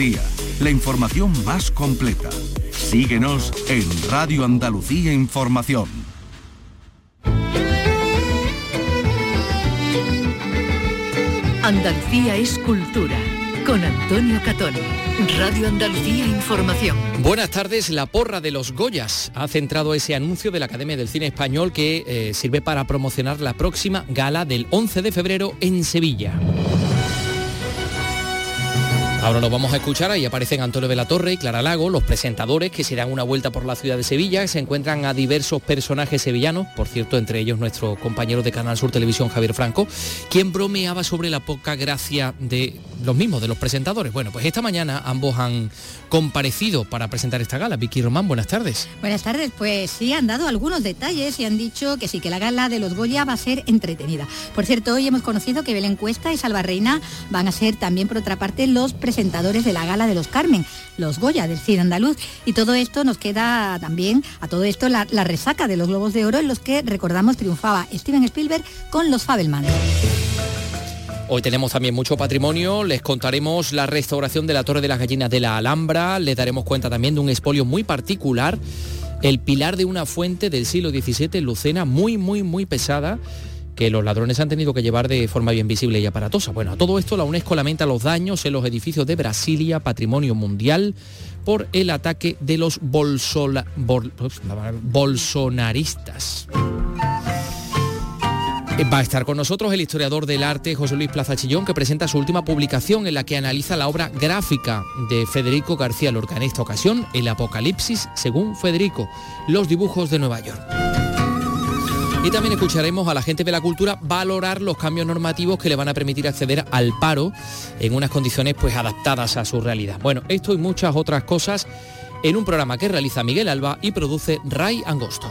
Día, la información más completa. Síguenos en Radio Andalucía Información. Andalucía es cultura. Con Antonio Catón. Radio Andalucía Información. Buenas tardes. La porra de los Goyas ha centrado ese anuncio de la Academia del Cine Español que eh, sirve para promocionar la próxima gala del 11 de febrero en Sevilla. Ahora lo vamos a escuchar, ahí aparecen Antonio de la Torre y Clara Lago, los presentadores que se dan una vuelta por la ciudad de Sevilla, se encuentran a diversos personajes sevillanos, por cierto, entre ellos nuestro compañero de Canal Sur Televisión, Javier Franco, quien bromeaba sobre la poca gracia de los mismos, de los presentadores. Bueno, pues esta mañana ambos han comparecido para presentar esta gala. Vicky Román, buenas tardes. Buenas tardes, pues sí, han dado algunos detalles y han dicho que sí, que la gala de los Goya va a ser entretenida. Por cierto, hoy hemos conocido que Belén Cuesta y Salva Reina van a ser también, por otra parte, los presentadores de la gala de los Carmen, los Goya del cine andaluz. Y todo esto nos queda también, a todo esto, la, la resaca de los Globos de Oro en los que, recordamos, triunfaba Steven Spielberg con los Fabelman. Hoy tenemos también mucho patrimonio, les contaremos la restauración de la Torre de las Gallinas de la Alhambra, les daremos cuenta también de un expolio muy particular, el pilar de una fuente del siglo XVII, Lucena, muy, muy, muy pesada, que los ladrones han tenido que llevar de forma bien visible y aparatosa. Bueno, a todo esto la UNESCO lamenta los daños en los edificios de Brasilia, patrimonio mundial, por el ataque de los bolsonaristas. Va a estar con nosotros el historiador del arte José Luis Plaza Chillón, que presenta su última publicación en la que analiza la obra gráfica de Federico García Lorca. En esta ocasión, El Apocalipsis, según Federico, los dibujos de Nueva York. Y también escucharemos a la gente de la cultura valorar los cambios normativos que le van a permitir acceder al paro en unas condiciones pues adaptadas a su realidad. Bueno, esto y muchas otras cosas en un programa que realiza Miguel Alba y produce Ray Angosto.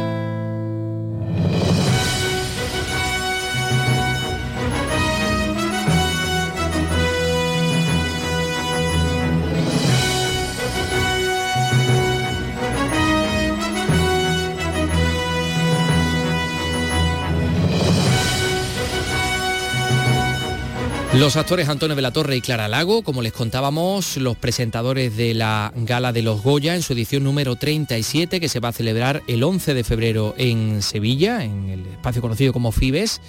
Los actores Antonio de la Torre y Clara Lago, como les contábamos, los presentadores de la Gala de los Goya en su edición número 37, que se va a celebrar el 11 de febrero en Sevilla, en el espacio conocido como Fibes.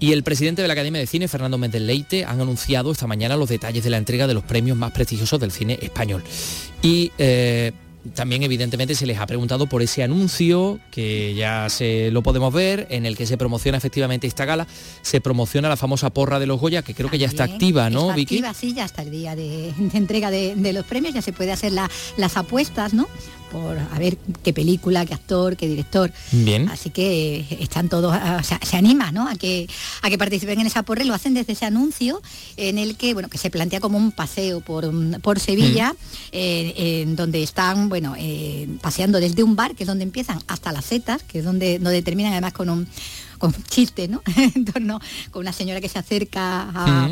Y el presidente de la Academia de Cine, Fernando Méndez Leite, han anunciado esta mañana los detalles de la entrega de los premios más prestigiosos del cine español. Y eh, también evidentemente se les ha preguntado por ese anuncio que ya se lo podemos ver en el que se promociona efectivamente esta gala. Se promociona la famosa porra de los Goya que creo que ya está activa no está Vicky activa, sí, ya hasta el día de, de entrega de, de los premios, ya se puede hacer la- las apuestas, ¿no? Por a ver qué película, qué actor, qué director. bien Así que eh, están todos, ah, o sea, se anima ¿no? a, que, a que participen en esa porra y lo hacen desde ese anuncio en el que, bueno, que se plantea como un paseo por, mm, por Sevilla, eh, en donde están, bueno, eh, paseando desde un bar, que es donde empiezan, hasta las setas, que es donde, donde terminan además con un con chiste, ¿no? en torno con una señora que se acerca a,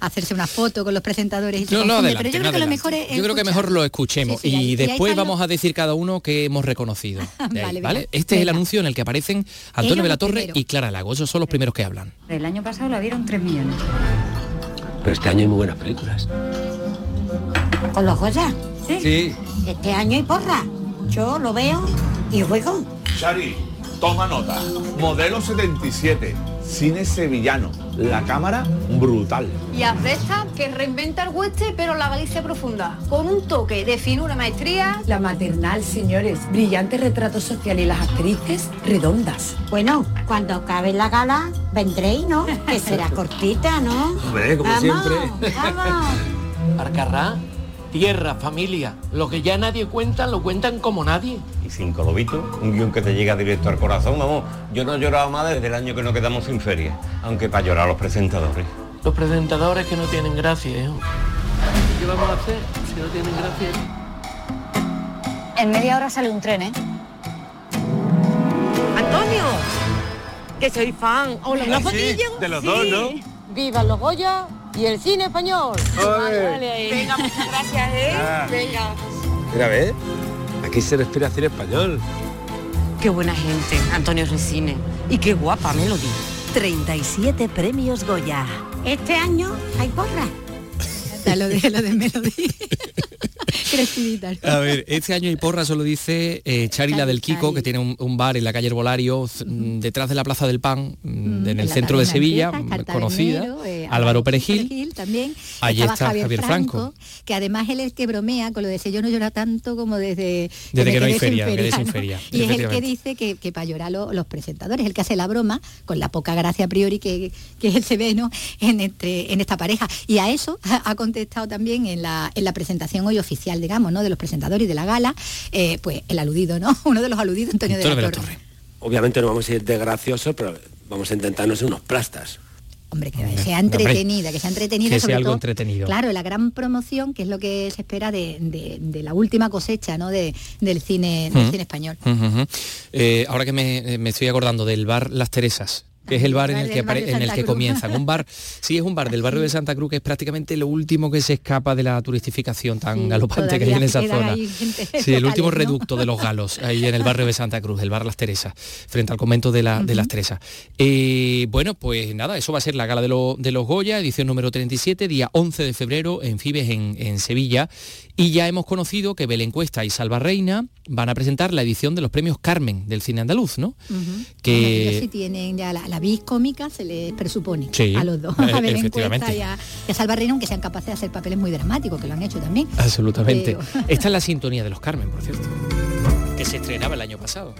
hacerse una foto con los presentadores y no, no, adelante, pero yo no, creo que lo mejor es Yo creo que mejor lo escuchemos Sí, sí, y ahí- y ahí después vamos a decir cada uno que hemos reconocido. ahí, Vale, ¿vale? venga, Este es el anuncio en el que aparecen Antonio Ellos de la los Torre primeros. y Clara Lago. Esos son los primeros que hablan. El año pasado la vieron 3 millones. Pero este año hay muy buenas películas. ¿Con los Goya? Sí. Sí. Este año hay porra. Yo lo veo y juego. Toma nota. Modelo 77, cine sevillano. La cámara brutal. Y Azesta, que reinventa el hueste, pero la Galicia profunda, con un toque de finura maestría. La maternal, señores. Brillante retrato social y las actrices redondas. Bueno, cuando acabe la gala, vendréis, ¿no? Que será cortita, ¿no? Hombre, como Vamos, siempre. Vamos. Arcarrá, tierra, familia. Lo que ya nadie cuenta, lo cuentan como nadie. Y cinco lobitos, un guion que te llega directo al corazón, vamos. Yo no he llorado más desde el año que nos quedamos sin feria, aunque para llorar los presentadores. Los presentadores que no tienen gracia, hijo. ¿Qué vamos a hacer si no tienen gracia? En media hora sale un tren, ¿eh? Antonio, que soy fan. Hola, ¿una fotillo? de los dos, ¿no? Viva los Goya y el cine español. Venga, muchas gracias, ¿eh? Ah. Venga. Mira, ¿ves? Aquí se respira cine español. Qué buena gente, Antonio Resine. Y qué guapa Melody. 37 premios Goya. Este año hay porra. Lo de, lo de Melody. A ver, este año hay porra, solo dice eh, Chari, la del Kiko, que tiene un, bar en la calle Herbolario, mm, detrás de la Plaza del Pan, mm, en el centro de Sevilla, conocida. Eh, Álvaro Perejil. también. Allí está Javier, Franco, Que además él es el que bromea con lo de ese yo no llora tanto como desde... Desde, que, no hay feria, feria. Y es el que dice que, que para llorar los presentadores, el que hace la broma, con la poca gracia a priori que, que él se ve ¿no? en, entre, en esta pareja. Y a eso ha contestado también en la, en la presentación hoy oficial digamos, ¿no? de los presentadores y de la gala, eh, pues el aludido, ¿no? Uno de los aludidos, Antonio, de la, Torre. Obviamente no vamos a ir de gracioso, pero vamos a intentarnos unos plastas. Hombre, que sea entretenida, que sea entretenida. Que sea algo entretenido. Claro, la gran promoción, que es lo que se espera de, la última cosecha ¿no? de, del, cine, del cine español. Eh, ahora que me, me, estoy acordando del bar Las Teresas, que es el bar en el que, en el que comienzan. Un bar, sí, es un bar del barrio de Santa Cruz que es prácticamente lo último que se escapa de la turistificación tan galopante que hay en esa zona. Sí, el último reducto de los galos, ahí en el barrio de Santa Cruz, el bar Las Teresas, frente al convento de, la, de Las Teresas. Eh, bueno, pues nada, eso va a ser la gala de, de, los Goya, edición número 37, día 11 de febrero en Fibes, en, en Sevilla. Y ya hemos conocido que Belén Cuesta y Salva Reina van a presentar la edición de los premios Carmen del cine andaluz, ¿no? Que si tienen ya la, vis cómica, se les presupone a los dos, a Belén Cuesta y a, Salva Reina, aunque sean capaces de hacer papeles muy dramáticos, que lo han hecho también. Absolutamente. Esta es la sintonía de los Carmen, por cierto, que se estrenaba el año pasado.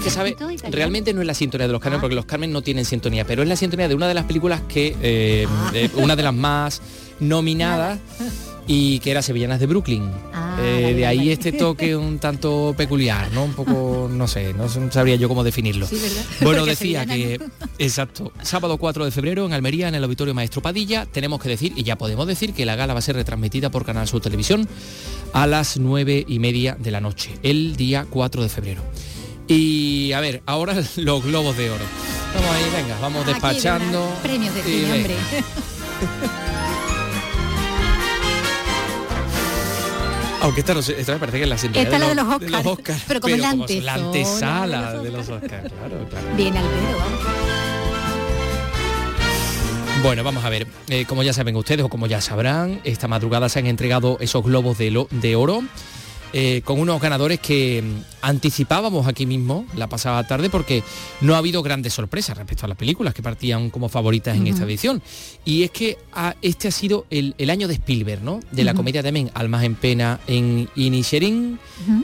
Es que sabe, realmente no es la sintonía de los Carmen, ah. porque los Carmen no tienen sintonía, pero es la sintonía de una de las películas que, eh, ah. una de las más nominadas y que era Sevillanas de Brooklyn. Ah, eh, de ahí este toque un tanto peculiar, ¿no? Un poco, no sé, no sabría yo cómo definirlo. bueno, decía que, exacto, sábado 4 de febrero en Almería, en el Auditorio Maestro Padilla, tenemos que decir, y ya podemos decir, que la gala va a ser retransmitida por Canal Sur Televisión a las nueve y media de la noche, el día 4 de febrero. Y a ver, ahora los globos de oro. Vamos ahí, venga, vamos despachando. Premios de cine, hombre. Aunque esta, no, esta me parece que es la esta de, la de, los, Oscars, pero como, la, antesala de los Oscars, claro, claro. Bien al pedo, Bueno, vamos a ver, eh, como ya saben ustedes o como ya sabrán, esta madrugada se han entregado esos globos de, lo, de oro eh, con unos ganadores que mm, anticipábamos aquí mismo la pasada tarde porque no ha habido grandes sorpresas respecto a las películas que partían como favoritas en esta edición. Y es que este ha sido el, año de Spielberg, ¿no? De la comedia de Men, Almas en Pena en Inisherin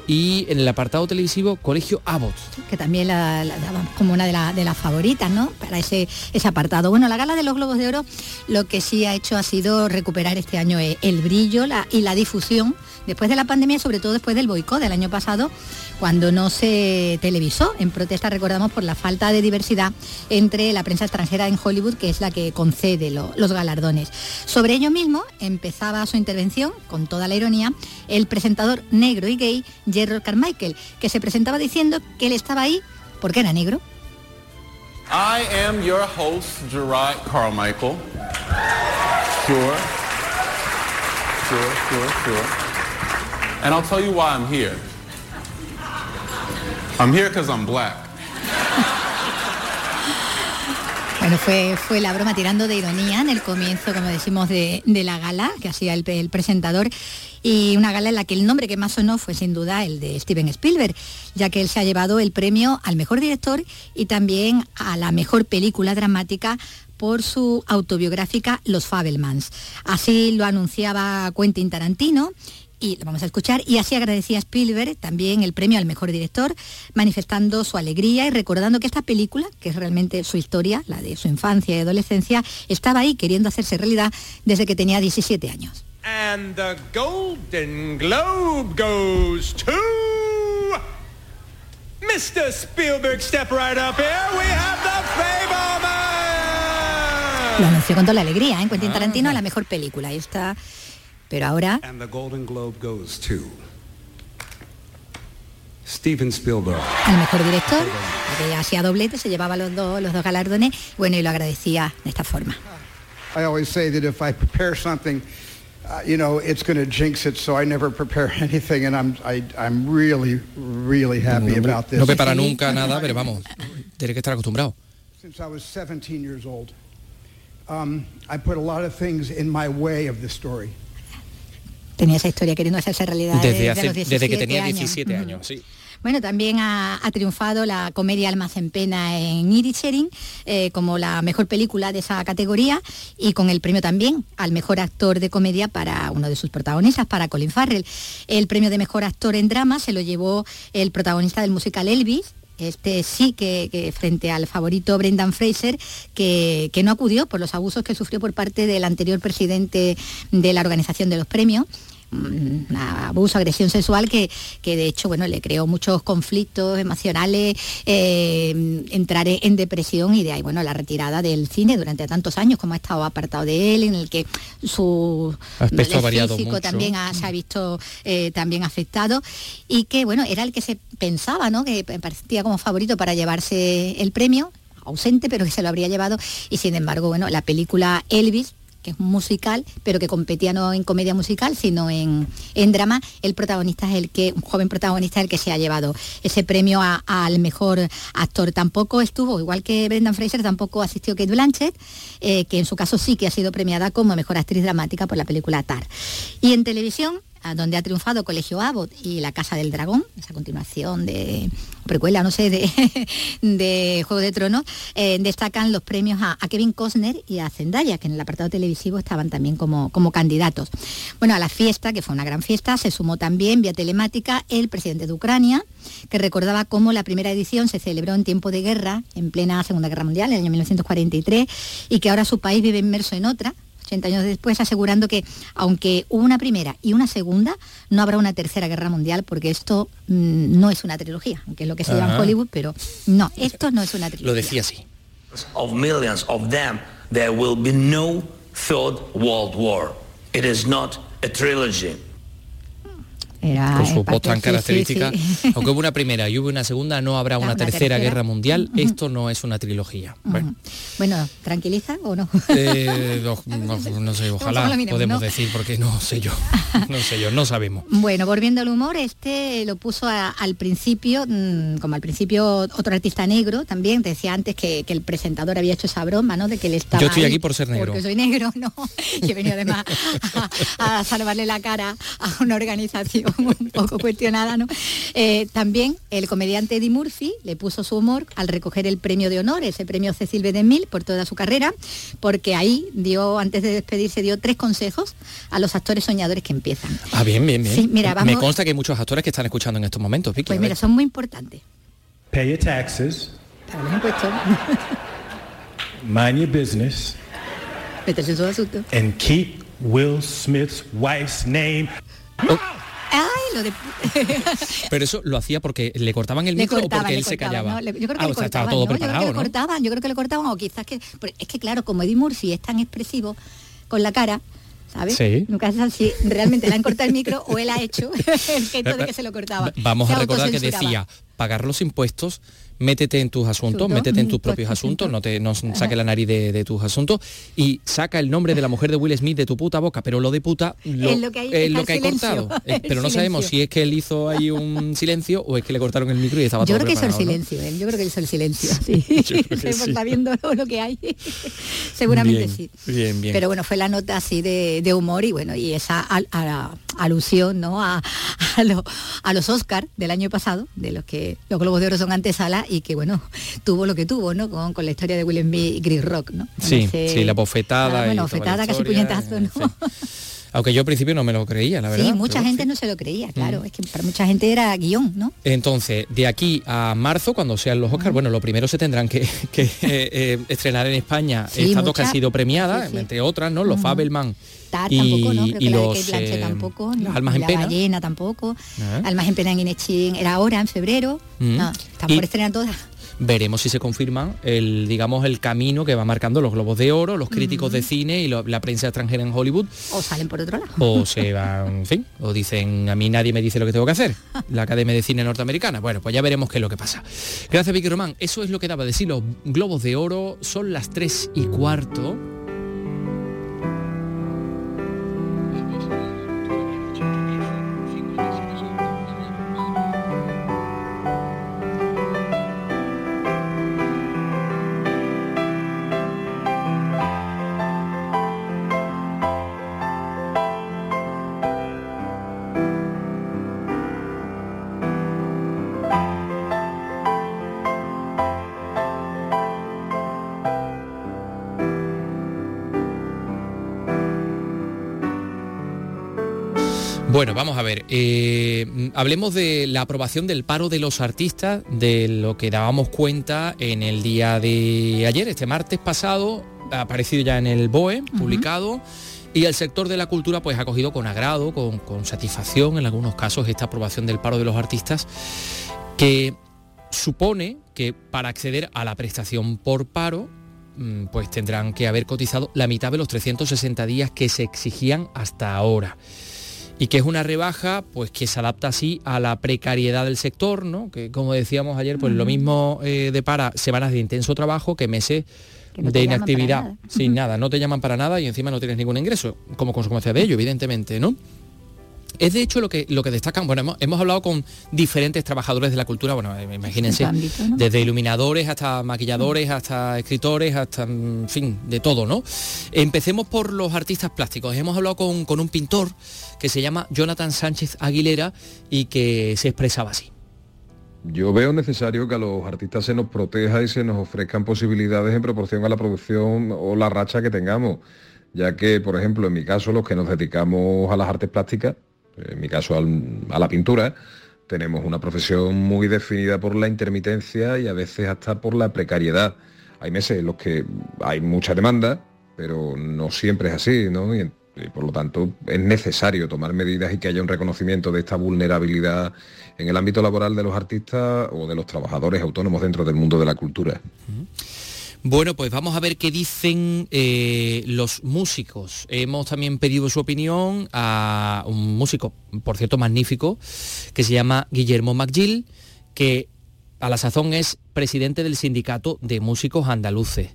y en el apartado televisivo Colegio Abbott. Que también la, daban como una de, las favoritas, ¿no? Para ese, ese apartado. Bueno, la gala de los Globos de Oro lo que sí ha hecho ha sido recuperar este año el brillo y la difusión después de la pandemia, sobre todo después del boicot del año pasado, cuando no se televisó, en protesta, recordamos, por la falta de diversidad entre la prensa extranjera en Hollywood, que es la que concede los galardones. Sobre ello mismo empezaba su intervención, con toda la ironía, el presentador negro y gay Gerald Carmichael, que se presentaba diciendo que él estaba ahí porque era negro. I am your host, Gerard Carmichael. Sure. Sure, sure, sure. And I'll tell you why I'm here. I'm here because I'm black. Bueno, fue, fue la broma tirando de ironía en el comienzo, como decimos, de, la gala que hacía el, el, presentador. Y una gala en la que el nombre que más sonó fue sin duda el de Steven Spielberg, ya que él se ha llevado el premio al mejor director y también a la mejor película dramática por su autobiográfica Los Fabelmans. Así lo anunciaba Quentin Tarantino y lo vamos a escuchar. Y así agradecía a Spielberg también el premio al mejor director, manifestando su alegría y recordando que esta película, que es realmente su historia, la de su infancia y adolescencia, estaba ahí queriendo hacerse realidad desde que tenía 17 años. And the Golden Globe goes to Mr. Spielberg. Step right up here. We have the Lo anunció con toda la alegría, ¿eh? Quentin Tarantino, la mejor película. Y está pero ahora... Steven Spielberg. El mejor director, que hacía doblete, se llevaba los dos, los dos galardones, bueno, y lo agradecía de esta forma. I always say that if I prepare something uh, you know, it's going to jinx it, so I never prepare anything, and I'm I, I'm really really happy about this. No prepara nunca nada, pero vamos, tiene que estar acostumbrado. Since I was 17 years old, um, I put a lot of things in my way of the story. Tenía esa historia queriendo hacerse realidad Desde, desde, hace- los desde 17 que tenía años. 17 Ujú. años, sí. Bueno, también ha, ha triunfado la comedia Almas en Pena en Irisherin eh, como la mejor película de esa categoría y con el premio también al mejor actor de comedia para uno de sus protagonistas, para Colin Farrell. El premio de mejor actor en drama se lo llevó el protagonista del musical Elvis, este sí que, frente al favorito Brendan Fraser, que, que no acudió por los abusos que sufrió por parte del anterior presidente de la organización de los premios abuso, agresión sexual que, que de hecho bueno le creó muchos conflictos emocionales, eh, entrar en depresión y de ahí bueno la retirada del cine durante tantos años como ha estado apartado de él, en el que su Aspecto variado físico mucho. también ha- se ha visto eh, también afectado y que bueno era el que se pensaba, ¿no? que parecía como favorito para llevarse el premio ausente, pero que se lo habría llevado y sin embargo, bueno, la película Elvis es musical, pero que competía no en comedia musical, sino en, en drama, el protagonista es el que, un joven protagonista es el que se ha llevado ese premio al mejor actor. Tampoco estuvo, igual que Brendan Fraser, tampoco asistió Kate Blanchett, eh, que en su caso sí que ha sido premiada como mejor actriz dramática por la película Tar. Y en televisión, donde ha triunfado Colegio Abbott y La Casa del Dragón, esa continuación de precuela, no sé, de, Juego de Tronos, eh, destacan los premios a, a Kevin Costner y a Zendaya, que en el apartado televisivo estaban también como, como candidatos. Bueno, a la fiesta, que fue una gran fiesta, se sumó también vía telemática el presidente de Ucrania, que recordaba cómo la primera edición se celebró en tiempo de guerra, en plena Segunda Guerra Mundial, en el año 1943, y que ahora su país vive inmerso en otra, 80 años después, asegurando que aunque hubo una primera y una segunda, no habrá una tercera guerra mundial, porque esto mm, no es una trilogía, aunque es lo que se llama en. Hollywood, pero no, esto no es una trilogía. Lo decía así. of millions of them, there will be no third world war. It is not a trilogy. Era Con su voz tan papel, sí, sí, característica. Aunque hubo una primera y hubo una segunda, no habrá una, una tercera, tercera. guerra mundial. Esto no es una trilogía. Bueno, Bueno, ¿tranquiliza o no? eh, no, no- no sé, ojalá podemos decir, porque no sé yo. No sé yo, no sabemos. Bueno, volviendo al humor, este lo puso a- al principio, mm, como al principio otro artista negro también, decía antes que, que el presentador había hecho esa broma, ¿no? De que él estaba Yo estoy aquí por ser negro. Porque soy negro, ¿no? Y he venido además a, a salvarle la cara a una organización un poco cuestionada, ¿no? Eh, también el comediante Eddie Murphy le puso su humor al recoger el premio de honor, ese premio Cecil B. DeMille por toda su carrera, porque ahí dio, antes de despedirse, dio tres consejos a los actores soñadores que empiezan. Ah, bien, bien, bien. Sí, mira, Me consta que hay muchos actores que están escuchando en estos momentos, Vicky. Pues mira, son muy importantes. Pay your taxes, Para los impuestos, mind your business, meterse en su asunto. and keep Will Smith's wife's name. Ay, lo de... Pero eso lo hacía porque le cortaban el micro o cortaban, porque le él se callaba. Yo creo que ah, le o sea, cortaban, todo ¿no? Yo creo que le ¿no? cortaban, yo creo que le cortaban, o quizás que... Es que claro, como Eddie Murphy es tan expresivo con la cara, ¿sabes? Sí. Nunca se sabe si realmente le han cortado el micro o él ha hecho el gesto de que se lo cortaba. Vamos Se a recordar que decía, pagar los impuestos, métete en tus asuntos, métete en tus propios asuntos, no te no saque la nariz de, de tus asuntos y saca el nombre de la mujer de Will Smith de tu puta boca, pero lo de puta lo, Es lo que hay- es está lo que el hay silencio, cortado. Eh, pero no sabemos silencio. si es que él hizo ahí un silencio o es que le cortaron el micro y estaba Yo todo creo que hizo el preparado, ¿no? silencio, él. Yo creo que hizo el silencio. Sí. Se está viendo lo que hay. Seguramente Bien, sí. Bien, bien. Pero bueno, fue la nota así de, de humor y bueno, y esa al- a la alusión ¿no? a, a, lo- a los Oscar del año pasado, de los que los Globos de Oro son antesala y que bueno, tuvo lo que tuvo, ¿no? Con, con la historia de Will Smith y Chris Rock, ¿no? Con Sí, ese- sí, la bofetada. Ah, bueno, bofetada, casi puñetazo, ¿no? Aunque yo al principio no me lo creía, la verdad. Sí, mucha pero- gente no se lo creía, claro. Mm. Es que para mucha gente era guion, ¿no? Entonces, de aquí a marzo, cuando sean los Oscars, bueno, lo primero se tendrán que, que, eh, eh, estrenar en España Sí, estas dos que han sido premiadas, Sí, entre otras, ¿no? Los Ujú. Fabelman Tar y, tampoco, ¿no? Creo que la de Kate Blanchett eh, tampoco. ¿no? almas en la pena. ballena tampoco. Ah. Almas en pena en Inechín era ahora, en febrero. Mm. No, están por estrenar todas. Veremos si se confirma el, digamos, el camino que va marcando los Globos de Oro, los críticos de cine y lo- la prensa extranjera en Hollywood, O salen por otro lado. o se van, en fin, o dicen a mí nadie me dice lo que tengo que hacer. La Academia de Cine Norteamericana. Bueno, pues ya veremos qué es lo que pasa. Gracias, Vicky Román. Eso es lo que daba de sí los Globos de Oro. Son las 3 y cuarto. Bueno, vamos a ver. eh, hablemos de la aprobación del paro de los artistas, de lo que dábamos cuenta en el día de ayer, este martes pasado, ha aparecido ya en el BOE, publicado. Y el sector de la cultura pues ha cogido con agrado, con, con satisfacción en algunos casos esta aprobación del paro de los artistas, que supone que para acceder a la prestación por paro mm, pues tendrán que haber cotizado la mitad de los 360 días que se exigían hasta ahora y que es una rebaja pues que se adapta así a la precariedad del sector, ¿no? Que como decíamos ayer, pues lo mismo eh, depara semanas de intenso trabajo que meses no de inactividad, nada. sin nada, no te llaman para nada y encima no tienes ningún ingreso, como consecuencia de ello, evidentemente, ¿no? Es de hecho lo que, lo que destacan, bueno, hemos, hemos hablado con diferentes trabajadores de la cultura, bueno, eh, imagínense, ámbito, ¿no? desde iluminadores hasta maquilladores, hasta escritores, hasta, en fin, de todo, ¿no? Empecemos por los artistas plásticos. Hemos hablado con, con un pintor que se llama Jonathan Sánchez Aguilera y que se expresaba así. Yo veo necesario que a los artistas se nos proteja y se nos ofrezcan posibilidades en proporción a la producción o la racha que tengamos, ya que, por ejemplo, en mi caso, los que nos dedicamos a las artes plásticas, en mi caso a la pintura, tenemos una profesión muy definida por la intermitencia y a veces hasta por la precariedad. Hay meses en los que hay mucha demanda, pero no siempre es así, ¿no? Y por lo tanto es necesario tomar medidas y que haya un reconocimiento de esta vulnerabilidad en el ámbito laboral de los artistas o de los trabajadores autónomos dentro del mundo de la cultura. Bueno, pues vamos a ver qué dicen eh, los músicos. Hemos también pedido su opinión a un músico, por cierto, magnífico, que se llama Guillermo McGill, que a la sazón es presidente del Sindicato de Músicos Andaluces,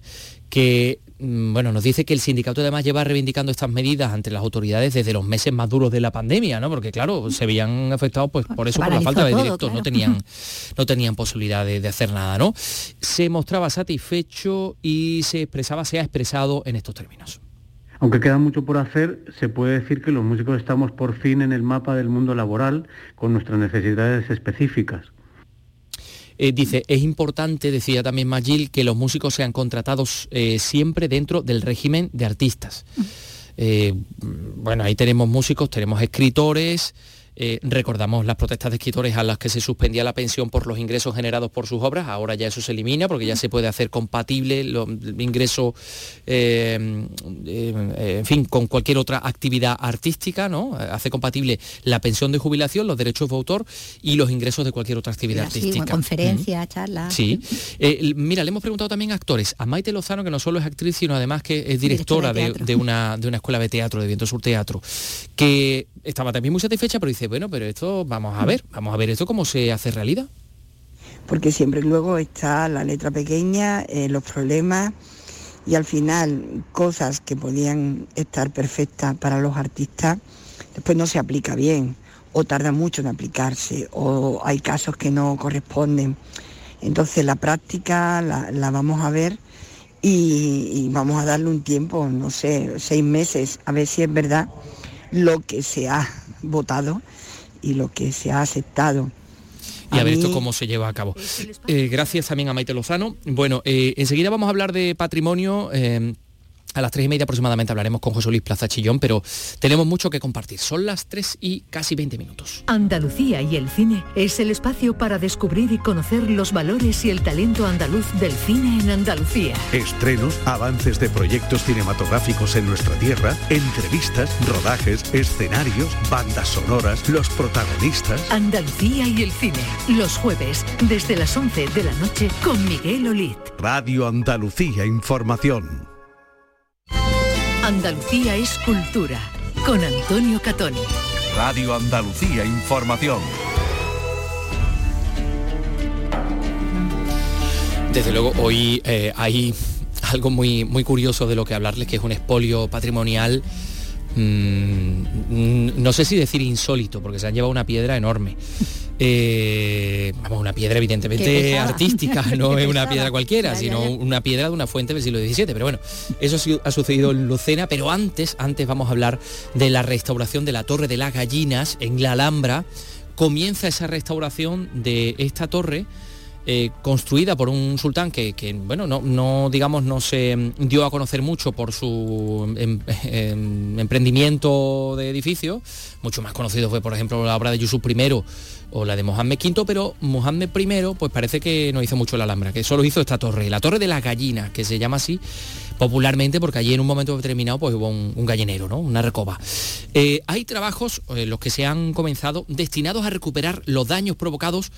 que bueno, nos dice que el sindicato además lleva reivindicando estas medidas ante las autoridades desde los meses más duros de la pandemia, ¿no? Porque claro, se veían afectados pues por eso, por la falta de todo, directos, no tenían, no tenían posibilidad de, de hacer nada, ¿no? Se mostraba satisfecho y se expresaba, se ha expresado en estos términos. Aunque queda mucho por hacer, se puede decir que los músicos estamos por fin en el mapa del mundo laboral con nuestras necesidades específicas. Eh, dice, es importante, decía también Magil, que los músicos sean contratados eh, siempre dentro del régimen de artistas. Eh, bueno, ahí tenemos músicos, tenemos escritores, eh, recordamos las protestas de escritores a las que se suspendía la pensión por los ingresos generados por sus obras, ahora ya eso se elimina porque ya se puede hacer compatible lo- el ingreso, eh, eh, en fin, con cualquier otra actividad artística, ¿no? Hace compatible la pensión de jubilación, los derechos de autor y los ingresos de cualquier otra actividad Sí, artística. conferencias, charlas. Sí. Mira, le hemos preguntado también a actores. A Maite Lozano, que no solo es actriz, sino además que es directora Directora de de, teatro. de una, de una escuela de teatro, de Viento Sur Teatro, que estaba también muy satisfecha, pero dice, bueno, pero esto vamos a ver, vamos a ver esto cómo se hace realidad. porque siempre luego está la letra pequeña, eh, los problemas y al final cosas que podían estar perfectas para los artistas, después no se aplica bien o tarda mucho en aplicarse o hay casos que no corresponden. Entonces la práctica la, la vamos a ver y, y vamos a darle un tiempo, no sé, seis meses, a ver si es verdad lo que se ha votado y lo que se ha aceptado. Y a, A ver esto cómo se lleva a cabo. Eh, gracias también a Maite Lozano. Bueno, eh, enseguida vamos a hablar de patrimonio. eh, a las tres y media aproximadamente hablaremos con José Luis Plaza Chillón, pero tenemos mucho que compartir. Son las tres y casi 20 minutos. Andalucía y el cine es el espacio para descubrir y conocer los valores y el talento andaluz del cine en Andalucía. Estrenos, avances de proyectos cinematográficos en nuestra tierra, entrevistas, rodajes, escenarios, bandas sonoras, los protagonistas. Andalucía y el cine, los jueves, desde las 11 de la noche con Miguel Olid. Radio Andalucía Información. Andalucía es cultura, con Antonio Catoni. Radio Andalucía Información. Desde luego, hoy eh, hay algo muy, muy curioso de lo que hablarles, que es un expolio patrimonial, mm, no sé si decir insólito, porque se han llevado una piedra enorme. Eh, vamos, una piedra evidentemente artística, no es una piedra cualquiera, sino una piedra de una fuente del siglo XVII. Pero bueno, eso ha sucedido en Lucena, pero antes, antes vamos a hablar de la restauración de la Torre de las Gallinas en la Alhambra. Comienza esa restauración de esta torre eh, construida por un sultán que, bueno, no, no, digamos, no se dio a conocer mucho por su em- em- emprendimiento de edificios. Mucho más conocido fue, por ejemplo, la obra de Yusuf I o la de Mohammed V, pero Mohammed I, pues parece que no hizo mucho la Alhambra, que solo hizo esta torre, la Torre de las Gallinas, que se llama así popularmente porque allí en un momento determinado pues hubo un, un gallinero, ¿no? Una recoba. Eh, hay trabajos, eh, los que se han comenzado, destinados a recuperar los daños provocados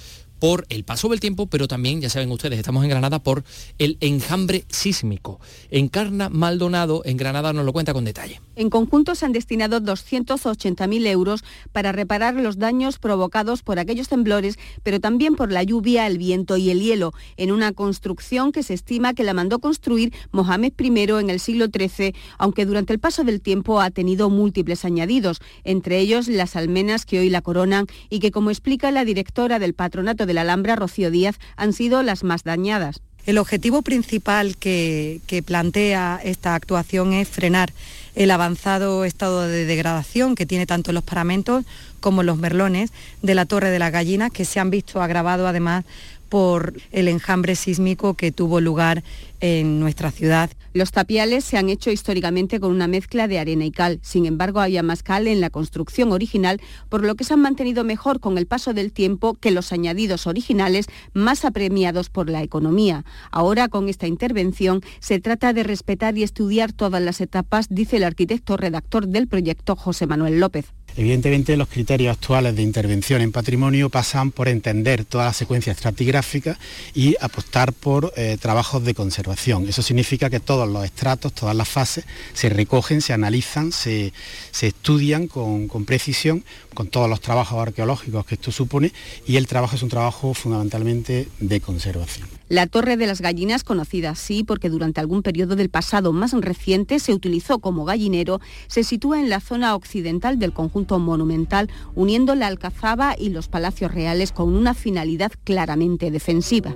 por el paso del tiempo, pero también, ya saben ustedes, estamos en Granada por el enjambre sísmico. Encarna Maldonado en Granada nos lo cuenta con detalle. En conjunto se han destinado 280.000 euros para reparar los daños provocados por aquellos temblores, pero también por la lluvia, el viento y el hielo, en una construcción que se estima que la mandó construir Mohamed I en el siglo XIII, aunque durante el paso del tiempo ha tenido múltiples añadidos, entre ellos las almenas que hoy la coronan y que, como explica la directora del Patronato de la Alhambra, Rocío Díaz, han sido las más dañadas. El objetivo principal que, que, plantea esta actuación es frenar el avanzado estado de degradación que tiene tanto los paramentos como los merlones de la Torre de las Gallinas, que se han visto agravados además por el enjambre sísmico que tuvo lugar en nuestra ciudad. Los tapiales se han hecho históricamente con una mezcla de arena y cal. Sin embargo, había más cal en la construcción original, por lo que se han mantenido mejor con el paso del tiempo que los añadidos originales más apremiados por la economía. Ahora, con esta intervención, se trata de respetar y estudiar todas las etapas, dice el arquitecto redactor del proyecto José Manuel López. Evidentemente los criterios actuales de intervención en patrimonio pasan por entender toda la secuencia estratigráfica y apostar por eh, trabajos de conservación. Eso significa que todos los estratos, todas las fases se recogen, se analizan, se, se estudian con, con, precisión, con todos los trabajos arqueológicos que esto supone y el trabajo es un trabajo fundamentalmente de conservación. La Torre de las Gallinas, conocida así porque durante algún periodo del pasado más reciente se utilizó como gallinero, se sitúa en la zona occidental del conjunto monumental, uniendo la Alcazaba y los palacios reales con una finalidad claramente defensiva.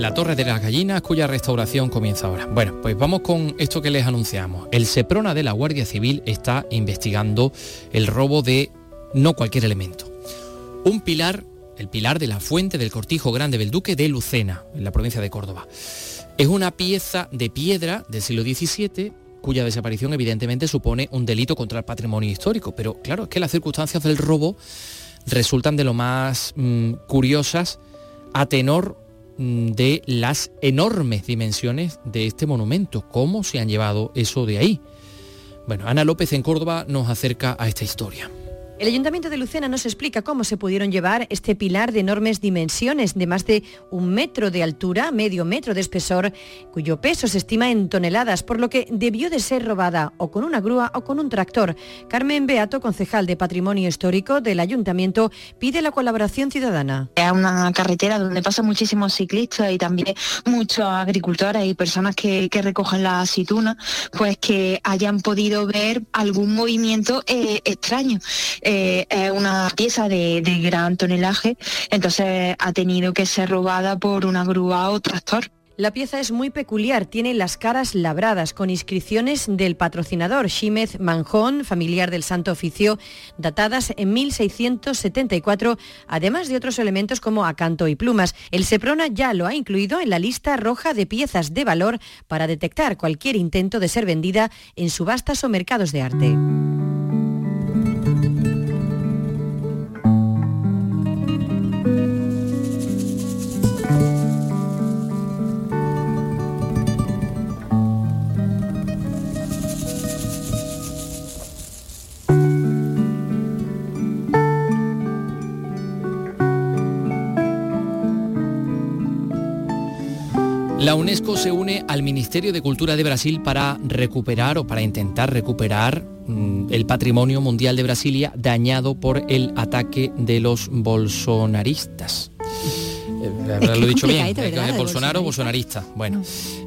La Torre de las Gallinas, cuya restauración comienza ahora. Bueno, pues vamos con esto que les anunciamos. El Seprona de la Guardia Civil está investigando el robo de no cualquier elemento. Un pilar, el pilar de la fuente del Cortijo Grande del Duque de Lucena, en la provincia de Córdoba. Es una pieza de piedra del siglo XVII cuya desaparición evidentemente supone un delito contra el patrimonio histórico. Pero claro, es que las circunstancias del robo resultan de lo más mmm, curiosas a tenor mmm, de las enormes dimensiones de este monumento. ¿Cómo se han llevado eso de ahí? Bueno, Ana López en Córdoba nos acerca a esta historia. El Ayuntamiento de Lucena nos explica cómo se pudieron llevar este pilar de enormes dimensiones, de más de un metro de altura, medio metro de espesor, cuyo peso se estima en toneladas, por lo que debió de ser robada o con una grúa o con un tractor. Carmen Beato, concejal de Patrimonio Histórico del Ayuntamiento, pide la colaboración ciudadana. Es una carretera donde pasan muchísimos ciclistas y también muchos agricultores y personas que, recogen la aceituna, pues que hayan podido ver algún movimiento eh, extraño es una pieza de, de gran tonelaje, entonces ha tenido que ser robada por una grúa o tractor. La pieza es muy peculiar, tiene las caras labradas con inscripciones del patrocinador Xímez Manjón, familiar del Santo Oficio, datadas en 1674, además de otros elementos como acanto y plumas. El Seprona ya lo ha incluido en la lista roja de piezas de valor para detectar cualquier intento de ser vendida en subastas o mercados de arte. La UNESCO se une al Ministerio de Cultura de Brasil para recuperar o para intentar recuperar mmm, el patrimonio mundial de Brasilia dañado por el ataque de los bolsonaristas. Eh, lo he dicho bien. Bolsonaro, bolsonarista. Bueno,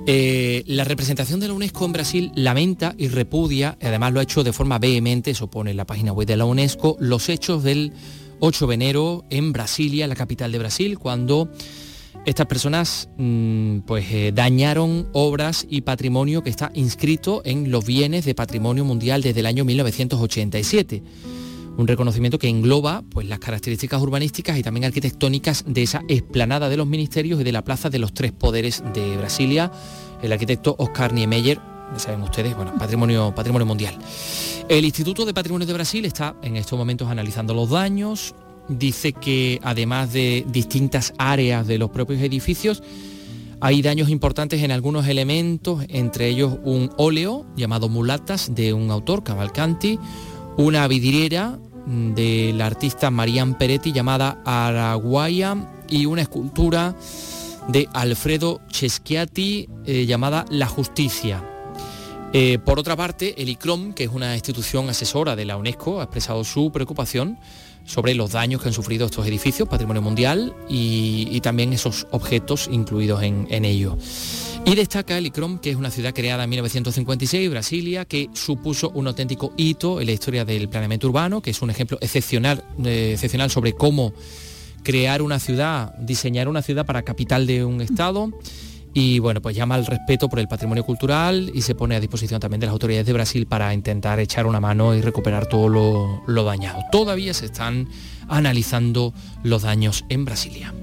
eh, la representación de la UNESCO en Brasil lamenta y repudia, y además lo ha hecho de forma vehemente, eso pone en la página web de la UNESCO, los hechos del 8 de enero en Brasilia, la capital de Brasil, cuando estas personas mmm, pues eh, dañaron obras y patrimonio que está inscrito en los bienes de patrimonio mundial desde el año 1987. un reconocimiento que engloba pues, las características urbanísticas y también arquitectónicas de esa explanada de los ministerios y de la plaza de los tres poderes de Brasilia. El arquitecto Oscar Niemeyer, ya saben ustedes, bueno, patrimonio, patrimonio mundial. El Instituto de Patrimonio de Brasil está en estos momentos analizando los daños. Dice que además de distintas áreas de los propios edificios, hay daños importantes en algunos elementos, entre ellos un óleo llamado Mulatas de un autor, Cavalcanti, una vidriera del artista Marian Peretti llamada Araguaya y una escultura de Alfredo Ceschiati eh, llamada La Justicia. Eh, por otra parte, el ICROM, que es una institución asesora de la UNESCO, ha expresado su preocupación sobre los daños que han sufrido estos edificios, patrimonio mundial, y, también esos objetos incluidos en, en ello. Y destaca el ICROM, que es una ciudad creada en 1956, Brasilia, que supuso un auténtico hito en la historia del planeamiento urbano, que es un ejemplo excepcional, eh, excepcional sobre cómo crear una ciudad, diseñar una ciudad para capital de un estado. Y bueno, pues llama al respeto por el patrimonio cultural y se pone a disposición también de las autoridades de Brasil para intentar echar una mano y recuperar todo lo, lo dañado. Todavía se están analizando los daños en Brasilia.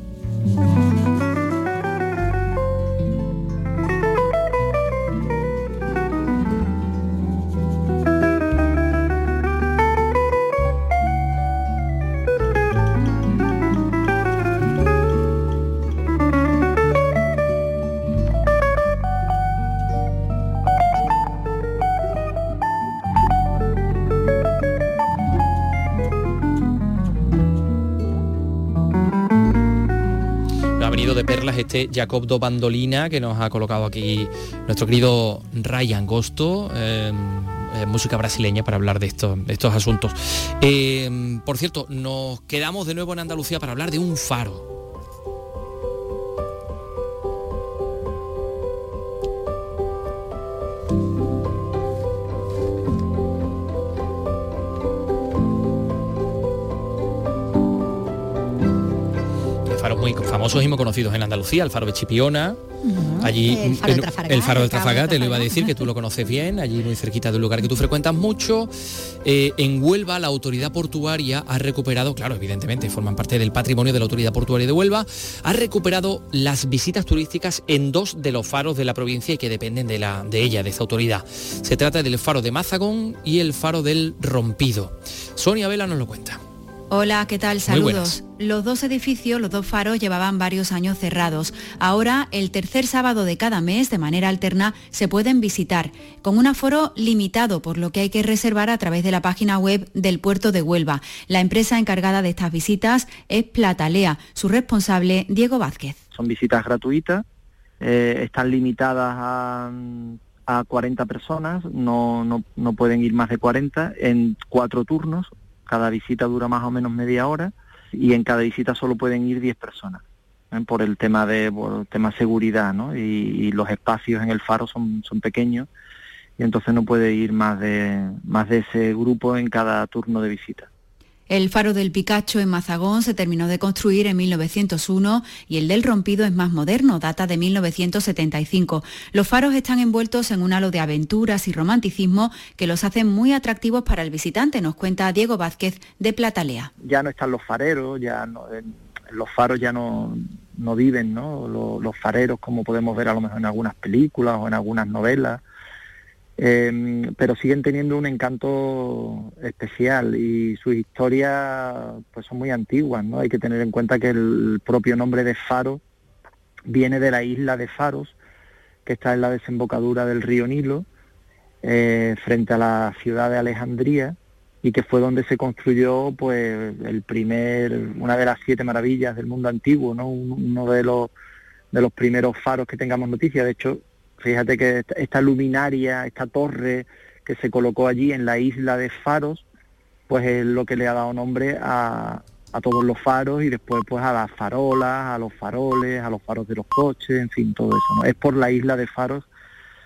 Este Jacob do Bandolina que nos ha colocado aquí nuestro querido Ryan Gosto. Eh, eh, música brasileña para hablar de, estos asuntos. Eh, por cierto, nos quedamos de nuevo en Andalucía para hablar de un faro. Famosos y muy conocidos en Andalucía, el faro de Chipiona, allí el faro, del Trafagate, lo iba a decir, que tú lo conoces bien, allí muy cerquita del lugar que tú frecuentas mucho. Eh, en Huelva la autoridad portuaria ha recuperado, claro, evidentemente forman parte del patrimonio de la autoridad portuaria de Huelva, ha recuperado las visitas turísticas en dos de los faros de la provincia y que dependen de, la, de ella, de esta autoridad. Se trata del faro de Mazagón y el faro del Rompido. Sonia Vela nos lo cuenta. Hola, ¿qué tal? Saludos. Los dos edificios, los dos faros, llevaban varios años cerrados. Ahora, el tercer sábado de cada mes, de manera alterna, se pueden visitar, con un aforo limitado, por lo que hay que reservar a través de la página web del puerto de Huelva. La empresa encargada de estas visitas es Platalea, su responsable, Diego Vázquez. Son visitas gratuitas, eh, están limitadas a a 40 personas, no, no, no, pueden ir más de 40 en cuatro turnos, cada visita dura más o menos media hora y en cada visita solo pueden ir 10 personas. ¿eh? por el tema de tema seguridad ¿no? y, los espacios en el faro son, son pequeños y entonces no puede ir más de más de ese grupo en cada turno de visita. El faro del Picacho en Mazagón se terminó de construir en 1901 y el del Rompido es más moderno, data de 1975. Los faros están envueltos en un halo de aventuras y romanticismo que los hacen muy atractivos para el visitante, nos cuenta Diego Vázquez de Platalea. Ya no están los fareros, ya no, los faros ya no, viven, ¿no? los fareros como podemos ver a lo mejor en algunas películas o en algunas novelas Em, pero siguen teniendo un encanto especial y sus historias pues son muy antiguas, ¿no? Hay que tener en cuenta que el propio nombre de Faro viene de la isla de Faros, que está en la desembocadura del río Nilo, eh, frente a la ciudad de Alejandría, y que fue donde se construyó pues el primer, una de las siete maravillas del mundo antiguo, ¿no? Uno de los de los primeros faros que tengamos noticia. De hecho, Fíjate que esta luminaria, esta torre que se colocó allí en la isla de Faros, pues es lo que le ha dado nombre a, todos los faros y después pues a las farolas, a los faroles, a los faros de los coches, en fin, todo eso. ¿no? Es por la isla de Faros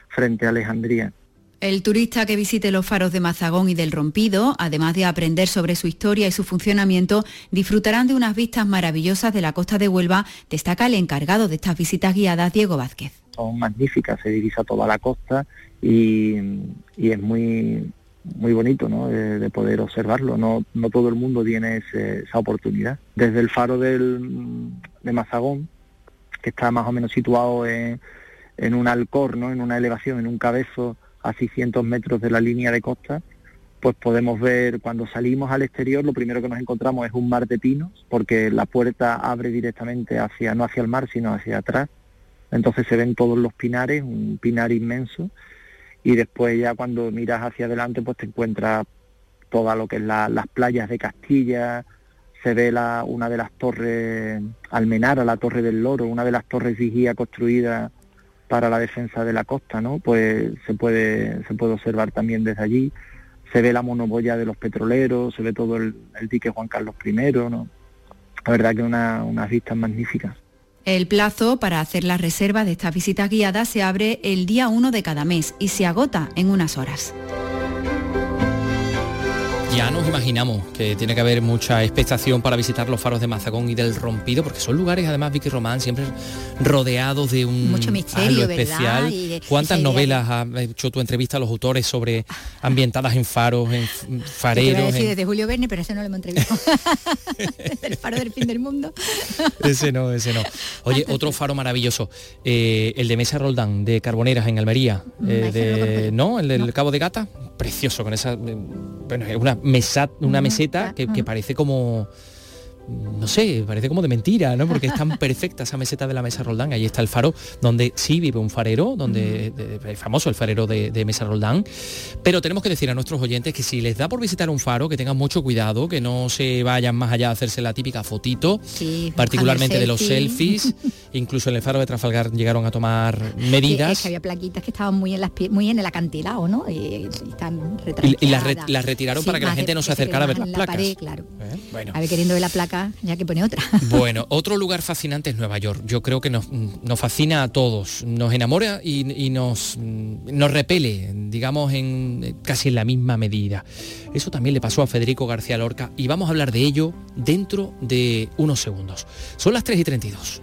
frente a Alejandría. El turista que visite los faros de Mazagón y del Rompido, además de aprender sobre su historia y su funcionamiento, disfrutarán de unas vistas maravillosas de la costa de Huelva, destaca el encargado de estas visitas guiadas, Diego Vázquez son magníficas, se divisa toda la costa y, es muy muy bonito ¿no? de, poder observarlo. No, no todo el mundo tiene esa oportunidad. Desde el faro de Mazagón, que está más o menos situado en, en un alcor, ¿no? en una elevación, en un cabezo a 600 metros de la línea de costa, pues podemos ver cuando salimos al exterior lo primero que nos encontramos es un mar de pinos porque la puerta abre directamente hacia no hacia el mar sino hacia atrás entonces se ven todos los pinares un pinar inmenso y después ya cuando miras hacia adelante pues te encuentras toda lo que es las playas de Castilla se ve la, una de las torres Almenara la torre del Loro una de las torres vigía construida para la defensa de la costa no pues se puede se puede observar también desde allí se ve la monoboya de los petroleros, se ve todo el, dique Juan Carlos I, ¿no? La verdad que una, unas vistas magníficas. El plazo para hacer la reserva de estas visitas guiadas se abre el día 1 de cada mes y se agota en unas horas. Ya nos imaginamos que tiene que haber mucha expectación para visitar los faros de Mazagón y del Rompido, porque son lugares, además, Vicky Román, siempre rodeados de un Mucho misterio, especial. ¿Cuántas novelas ha hecho tu entrevista a los autores sobre ambientadas en faros, en fareros? Decir, desde Julio Verne, pero ese no lo hemos entrevistado. el faro del fin del mundo. ese no, ese no. Oye, otro faro maravilloso, eh, el de Mesa Roldán, de Carboneras, en Almería. Eh, no, El del Cabo de Gata, precioso, con esa... Eh, bueno, es una una meseta que, parece como no sé, parece como de mentira, ¿no? Porque es tan perfecta esa meseta de la Mesa Roldán. Ahí está el faro, donde sí vive un farero, donde es famoso el farero de, Mesa Roldán. Pero tenemos que decir a nuestros oyentes que si les da por visitar un faro, que tengan mucho cuidado, que no se vayan más allá a hacerse la típica fotito, particularmente de los selfies. Incluso en el faro de Trafalgar llegaron a tomar medidas. que había plaquitas que estaban muy en, las, muy en el acantilado, ¿no? Y, están y, las, retiraron para que la gente no se acercara a ver las placas. claro. ¿Eh? Bueno. A ver, queriendo ver la placa ya que pone otra. Bueno, otro lugar fascinante es Nueva York. Yo creo que nos, fascina a todos, nos enamora y, nos, nos repele, digamos, en casi en la misma medida. Eso también le pasó a Federico García Lorca y vamos a hablar de ello dentro de unos segundos. Son las 3 y 32.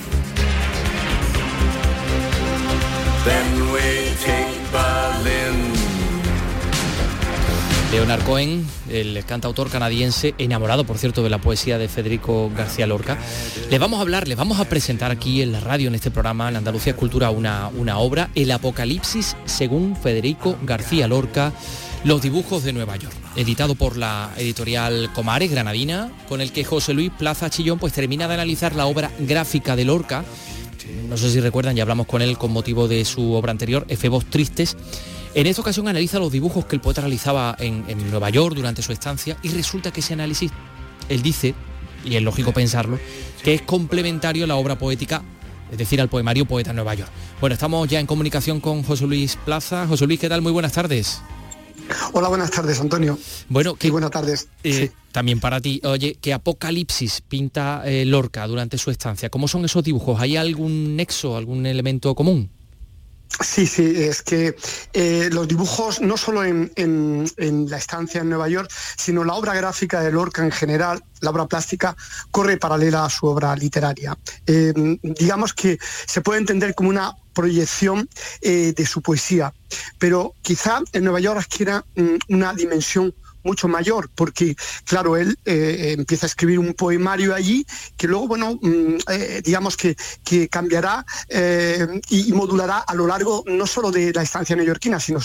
Leonard Cohen, el cantautor canadiense, enamorado por cierto de la poesía de Federico García Lorca. Le vamos a hablar, le vamos a presentar aquí en la radio, en este programa, en Andalucía Cultura, una, una obra, El Apocalipsis según Federico García Lorca, Los dibujos de Nueva York, editado por la editorial Comares, Granadina, con el que José Luis Plaza Chillón pues termina de analizar la obra gráfica de Lorca. No sé si recuerdan, ya hablamos con él con motivo de su obra anterior, Efebos Tristes en esta ocasión analiza los dibujos que el poeta realizaba en, Nueva York durante su estancia y resulta que ese análisis, él dice, y es lógico pensarlo, que es complementario a la obra poética, es decir, al poemario Poeta en Nueva York. Bueno, estamos ya en comunicación con José Luis Plaza. José Luis, ¿qué tal? Muy buenas tardes. Hola, buenas tardes, Antonio. Bueno, que, buenas tardes. Eh, también para ti. Oye, ¿qué apocalipsis pinta eh, Lorca durante su estancia? ¿Cómo son esos dibujos? ¿Hay algún nexo, algún elemento común? Sí, sí, es que eh, los dibujos, no solo en, la estancia en Nueva York, sino la obra gráfica de Lorca en general, la obra plástica, corre paralela a su obra literaria. Eh, digamos que se puede entender como una proyección eh, de su poesía, pero quizá en Nueva York adquiera mm, una dimensión mucho mayor, porque claro, él eh, empieza a escribir un poemario allí que luego, bueno, mm, eh, digamos que, que cambiará eh, y, modulará a lo largo no solo de la estancia neoyorquina, sino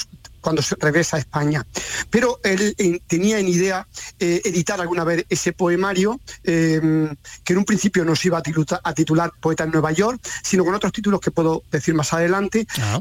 cuando se regresa a España. Pero él tenía en idea editar alguna vez ese poemario, que en un principio no se iba a titular, Poeta en Nueva York, sino con otros títulos que puedo decir más adelante, ah.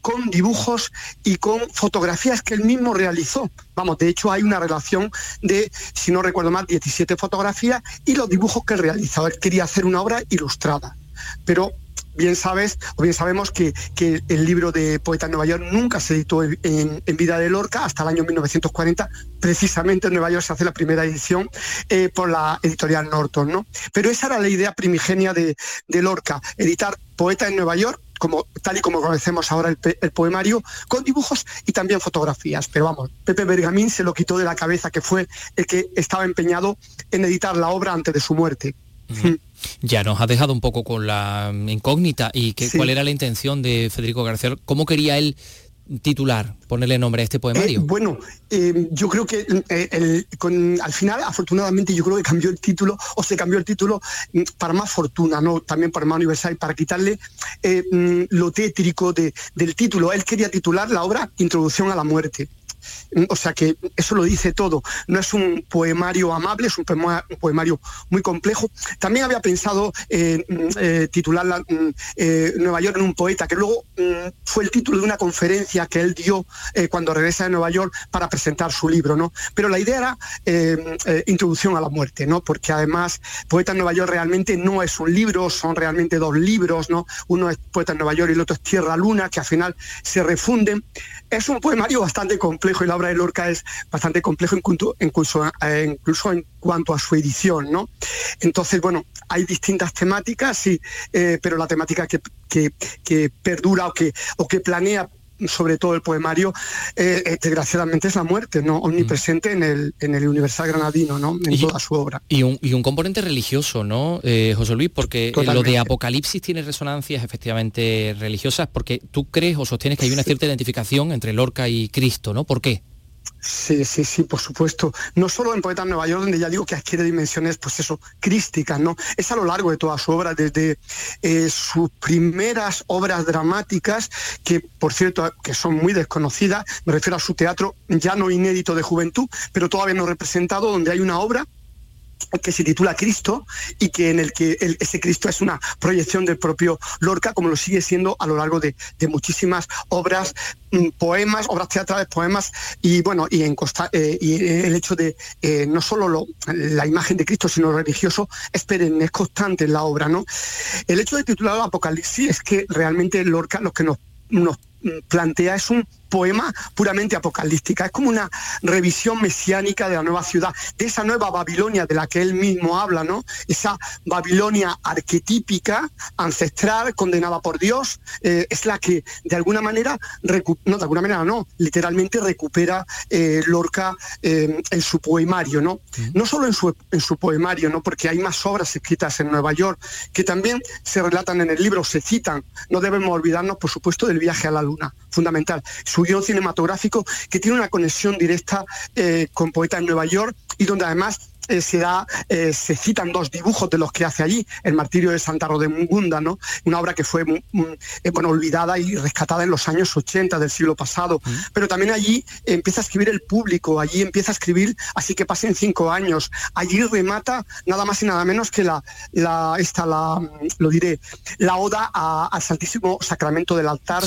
con dibujos y con fotografías que él mismo realizó. Vamos, de hecho hay una relación de, si no recuerdo mal, 17 fotografías y los dibujos que realizaba. Él quería hacer una obra ilustrada, pero bien sabes, o bien sabemos que, el libro de Poeta en Nueva York nunca se editó en, vida de Lorca hasta el año 1940. Precisamente en Nueva York se hace la primera edición eh, por la editorial Norton, ¿no? Pero esa era la idea primigenia de, de Lorca, editar Poeta en Nueva York como, tal y como conocemos ahora el, poemario, con dibujos y también fotografías. Pero vamos, Pepe Bergamín se lo quitó de la cabeza, que fue el que estaba empeñado en editar la obra antes de su muerte. Ya nos ha dejado un poco con la incógnita y que, cuál era la intención de Federico García, cómo quería él titular, ponerle nombre a este poemario? Eh, bueno, eh, yo creo que eh, al final, afortunadamente, yo creo que cambió el título, o se cambió el título mm, para más fortuna, ¿no? También para más universal, para quitarle mm, lo tétrico del título. Él quería titular la obra Introducción a la muerte. O sea que eso lo dice todo. No es un poemario amable, es un, poemario muy complejo. También había pensado eh, eh, titular mm, eh, Nueva York en un poeta, que luego mm, fue el título de una conferencia que él dio cuando regresa de Nueva York para presentar su libro, ¿no? Pero la idea era Introducción a la muerte, ¿no? Porque además Poeta en Nueva York realmente no es un libro, son realmente dos libros, ¿no? Uno es Poeta en Nueva York y el otro es Tierra Luna, que al final se refunden. Es un poemario bastante complejo y la obra de Lorca es bastante complejo incluso, eh, incluso en cuanto a su edición, ¿no? Entonces, bueno, hay distintas temáticas, sí, eh, pero la temática que, que, perdura o que, o que planea sobre todo el poemario, eh, eh, desgraciadamente es la muerte, ¿no? Omnipresente en el, en el Universal Granadino, ¿no? En toda su obra. Y un, y un componente religioso, ¿no, eh, José Luis? Porque lo de Apocalipsis tiene resonancias efectivamente religiosas, porque tú crees o sostienes que hay una cierta identificación entre Lorca y Cristo, ¿no? ¿Por qué? Sí, sí, sí, por supuesto. No solo en Poeta Nueva York, donde ya digo que adquiere dimensiones, pues eso, crísticas, ¿no? Es a lo largo de toda su obra, desde eh, sus primeras obras dramáticas, que por cierto, que son muy desconocidas, me refiero a su teatro ya no inédito de juventud, pero todavía no representado, donde hay una obra que se titula Cristo y que en el que ese Cristo es una proyección del propio Lorca, como lo sigue siendo a lo largo de, muchísimas obras, mm, poemas, obras teatrales, poemas, y bueno, y, en eh, y el hecho de eh, no solo la imagen de Cristo, sino religioso, es es constante en la obra, ¿no? El hecho de titular Apocalipsis es que realmente Lorca lo que nos plantea es un poema puramente apocalíptica, es como una revisión mesiánica de la nueva ciudad, de esa nueva Babilonia de la que él mismo habla, ¿no? Esa Babilonia arquetípica, ancestral, condenada por Dios, eh, es la que de alguna manera, no, de alguna manera no, literalmente recupera eh, Lorca eh, en su poemario, ¿no? No solo en su, en su poemario, ¿no? Porque hay más obras escritas en Nueva York que también se relatan en el libro, se citan. No debemos olvidarnos, por supuesto, del viaje a la luna, fundamental su cinematográfico, que tiene una conexión directa eh, con Poeta en Nueva York y donde además eh, se, da, eh, se citan dos dibujos de los que hace allí, El martirio de Santa Rodemunda, ¿no? una obra que fue bueno, olvidada y rescatada en los años 80 del siglo pasado, pero también allí empieza a escribir el público, allí empieza a escribir, así que pasen cinco años, allí remata nada más y nada menos que la, la esta, la, lo diré, la oda al Santísimo Sacramento del altar,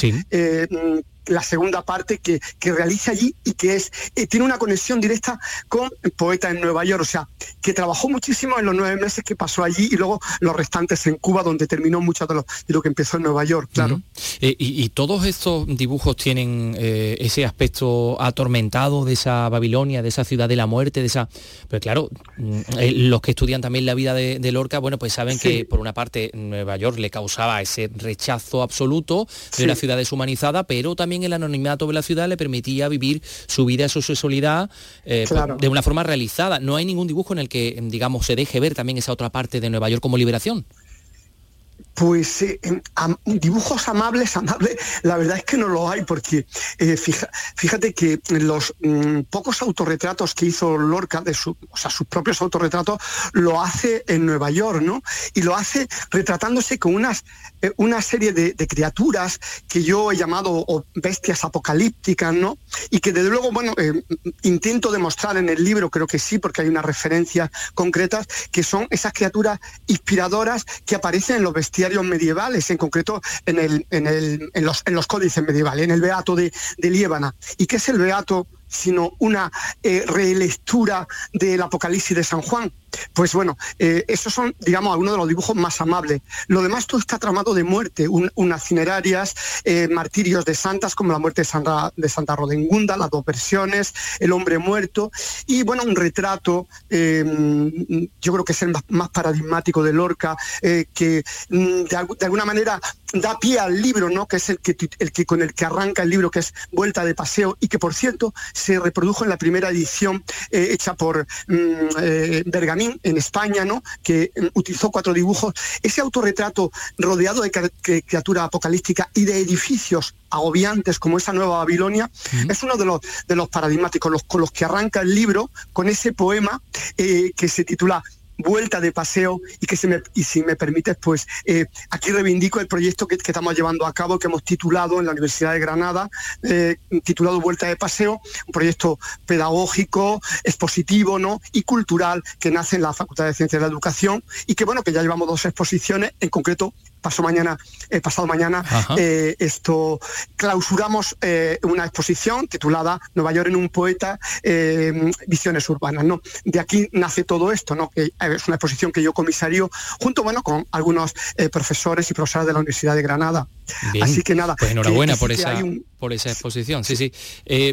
la segunda parte que, que realiza allí y que es eh, tiene una conexión directa con Poeta en Nueva York, o sea, que trabajó muchísimo en los nueve meses que pasó allí y luego los restantes en Cuba, donde terminó mucho de lo, de lo que empezó en Nueva York, claro. Eh, y, todos estos dibujos tienen eh, ese aspecto atormentado de esa Babilonia, de esa ciudad de la muerte, de esa... Pues claro, mm, los que estudian también la vida de, Lorca, bueno, pues saben que por una parte Nueva York le causaba ese rechazo absoluto de una ciudad deshumanizada, pero también el anonimato de la ciudad le permitía vivir su vida, su sexualidad eh, pues, de una forma realizada. No hay ningún dibujo en el que, digamos, se deje ver también esa otra parte de Nueva York como liberación. Pues eh, dibujos amables, amables, la verdad es que no lo hay, porque eh, fíjate que los mm, pocos autorretratos que hizo Lorca, de su, o sea, sus propios autorretratos, lo hace en Nueva York, ¿no? Y lo hace retratándose con unas, eh, una serie de, criaturas que yo he llamado bestias apocalípticas, ¿no? Y que desde luego, bueno, intento demostrar en el libro, creo que sí, porque hay unas referencias concretas, que son esas criaturas inspiradoras que aparecen en los vestidos medievales, en concreto en, el, en, el, en, los, en los códices medievales, en el Beato de, de Liébana. ¿Y qué es el Beato sino una eh, relectura del Apocalipsis de San Juan. Pues bueno, eh, esos son, digamos, algunos de los dibujos más amables. Lo demás todo está tramado de muerte, unas cinerarias, eh, martirios de santas, como la muerte de Santa, de Santa Rodengunda, las dos versiones, el hombre muerto, y bueno, un retrato, yo creo que es el más, paradigmático de Lorca, que mm, de, alguna manera da pie al libro, ¿no? que es el que, el que con el que arranca el libro, que es Vuelta de Paseo, y que por cierto se reprodujo en la primera edición eh, hecha por mm, eh, en España, ¿no? que mm, utilizó cuatro dibujos. Ese autorretrato rodeado de criatura apocalíptica y de edificios agobiantes como esa nueva Babilonia, es uno de los, de los paradigmáticos los, con los que arranca el libro, con ese poema eh, que se titula vuelta de paseo y que se me, si me permites, pues eh, aquí reivindico el proyecto que, estamos llevando a cabo, que hemos titulado en la Universidad de Granada, eh, titulado Vuelta de Paseo, un proyecto pedagógico, expositivo ¿no? y cultural que nace en la Facultad de Ciencias de la Educación y que bueno, que ya llevamos dos exposiciones, en concreto pasó mañana, eh, pasado mañana, eh, esto clausuramos eh, una exposición titulada Nueva York en un poeta, visiones urbanas. ¿no? De aquí nace todo esto, ¿no? que es una exposición que yo comisario junto bueno, con algunos profesores y profesoras de la Universidad de Granada. Así que nada. Pues enhorabuena por, esa, por esa exposición. Sí, sí.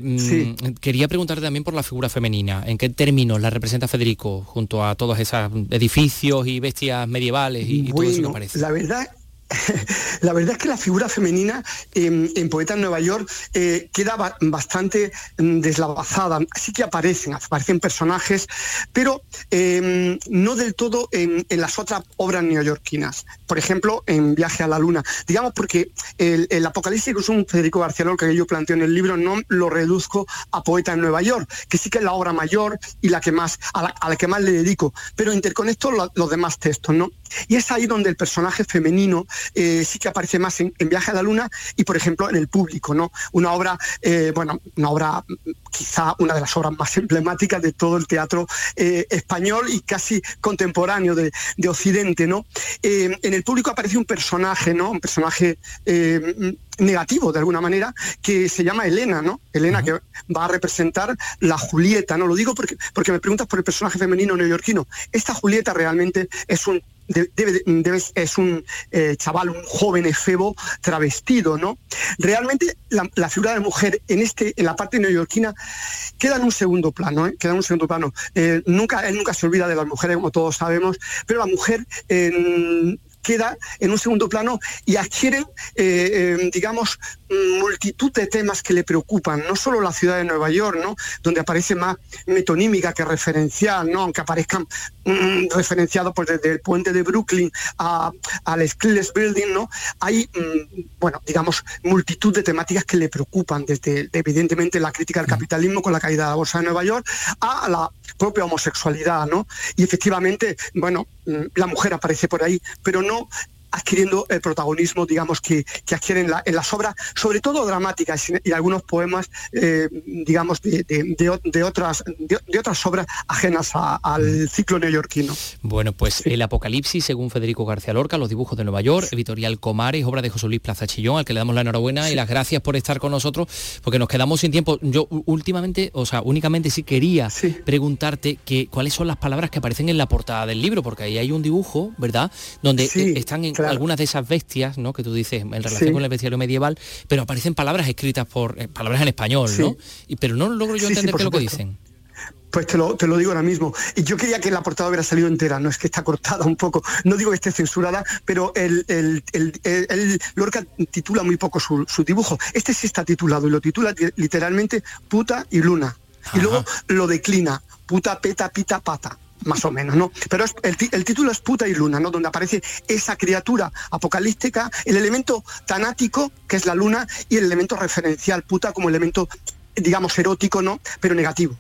Mm, quería preguntarte también por la figura femenina. ¿En qué términos la representa Federico junto a todos esos edificios y bestias medievales y, todo eso que aparece? La verdad la verdad es que la figura femenina en, Poeta en Nueva York eh, queda bastante mm, deslavazada. Sí que aparecen, aparecen personajes, pero em, no del todo en, las otras obras neoyorquinas. Por ejemplo, en Viaje a la Luna. Digamos porque el, Apocalipsis, que es un Federico García Lorca que yo planteo en el libro, no lo reduzco a Poeta en Nueva York, que sí que es la obra mayor y la que más, a la, que más le dedico, pero interconecto los demás textos, ¿no? Y es ahí donde el personaje femenino eh, sí que aparece más en, Viaje a la Luna y, por ejemplo, en El Público, ¿no? Una obra, eh, bueno, una obra quizá una de las obras más emblemáticas de todo el teatro eh, español y casi contemporáneo de, Occidente, ¿no? en El Público aparece un personaje, ¿no? Un personaje negativo de alguna manera que se llama Elena, ¿no? Elena que va a representar la Julieta, ¿no? Lo digo porque, porque me preguntas por el personaje femenino neoyorquino. Esta Julieta realmente es un debe, es un eh, chaval, un joven efebo travestido, ¿no? Realmente la, figura de mujer en este, en la parte neoyorquina, queda en un segundo plano, ¿eh? queda en un segundo plano. Eh, nunca, él nunca se olvida de las mujeres, como todos sabemos, pero la mujer queda en un segundo plano y adquieren, eh, eh, digamos, multitud de temas que le preocupan, no solo la ciudad de Nueva York, ¿no? donde aparece más metonímica que referencial, ¿no? aunque aparezcan mm, referenciados pues, desde el puente de Brooklyn al Skills Building, ¿no? hay, mm, bueno, digamos, multitud de temáticas que le preocupan, desde evidentemente la crítica al capitalismo con la caída de la bolsa de Nueva York a la propia homosexualidad, ¿no? Y efectivamente, bueno, mm, la mujer aparece por ahí, pero no adquiriendo el protagonismo, digamos, que, que adquieren en las obras, sobre todo dramáticas y algunos poemas, eh, digamos, de, otras, de, otras obras ajenas al ciclo neoyorquino. Bueno, pues El Apocalipsis, según Federico García Lorca, Los dibujos de Nueva York, editorial Comares, obra de José Luis Plaza Chillón, al que le damos la enhorabuena y las gracias por estar con nosotros, porque nos quedamos sin tiempo. Yo últimamente, o sea, únicamente sí quería preguntarte que, cuáles son las palabras que aparecen en la portada del libro, porque ahí hay un dibujo, ¿verdad? Donde eh, están en algunas de esas bestias, ¿no? Que tú dices en relación con el bestiario medieval, pero aparecen palabras escritas por eh, palabras en español, ¿no? Y, pero no logro yo entender qué es lo que dicen. Pues te lo, te lo, digo ahora mismo. Y yo quería que la portada hubiera salido entera, no es que está cortada un poco, no digo que esté censurada, pero el, el, Lorca titula muy poco su, dibujo. Este sí está titulado y lo titula literalmente puta y luna. Y luego lo declina, puta, peta, pita, pata más o menos, ¿no? Pero el, título es Puta y Luna, ¿no? Donde aparece esa criatura apocalíptica, el elemento tanático, que es la luna, y el elemento referencial, puta, como elemento, digamos, erótico, ¿no? Pero negativo.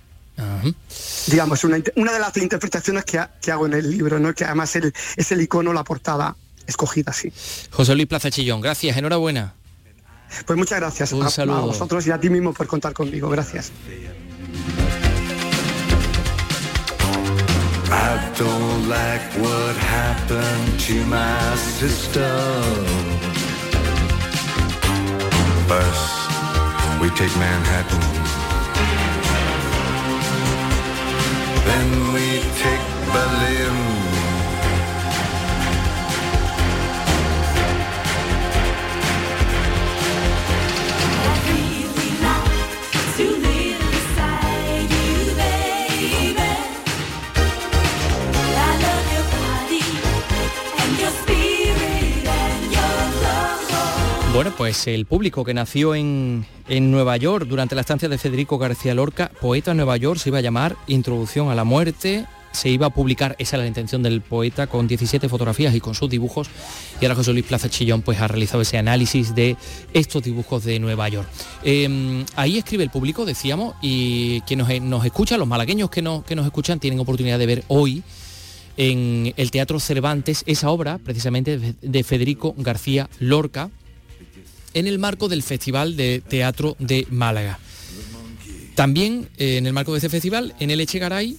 Digamos, una, una, de las interpretaciones que, hago en el libro, ¿no? Que además es el icono, la portada escogida así. José Luis Plaza Chillón, gracias, enhorabuena. Pues muchas gracias Un a, saludo. a vosotros y a ti mismo por contar conmigo. Gracias. I don't like what happened to my sister. First, we take Manhattan. Then we take Berlin. Bueno, pues el público que nació en, Nueva York durante la estancia de Federico García Lorca, poeta en Nueva York, se iba a llamar Introducción a la Muerte, se iba a publicar, esa era la intención del poeta, con 17 fotografías y con sus dibujos, y ahora José Luis Plaza Chillón pues ha realizado ese análisis de estos dibujos de Nueva York. Em, ahí escribe el público, decíamos, y quien nos, nos escucha, los malagueños que, que nos escuchan, tienen oportunidad de ver hoy en el Teatro Cervantes esa obra, precisamente de Federico García Lorca, en el marco del Festival de Teatro de Málaga. También eh, en el marco de este festival, en el Echegaray,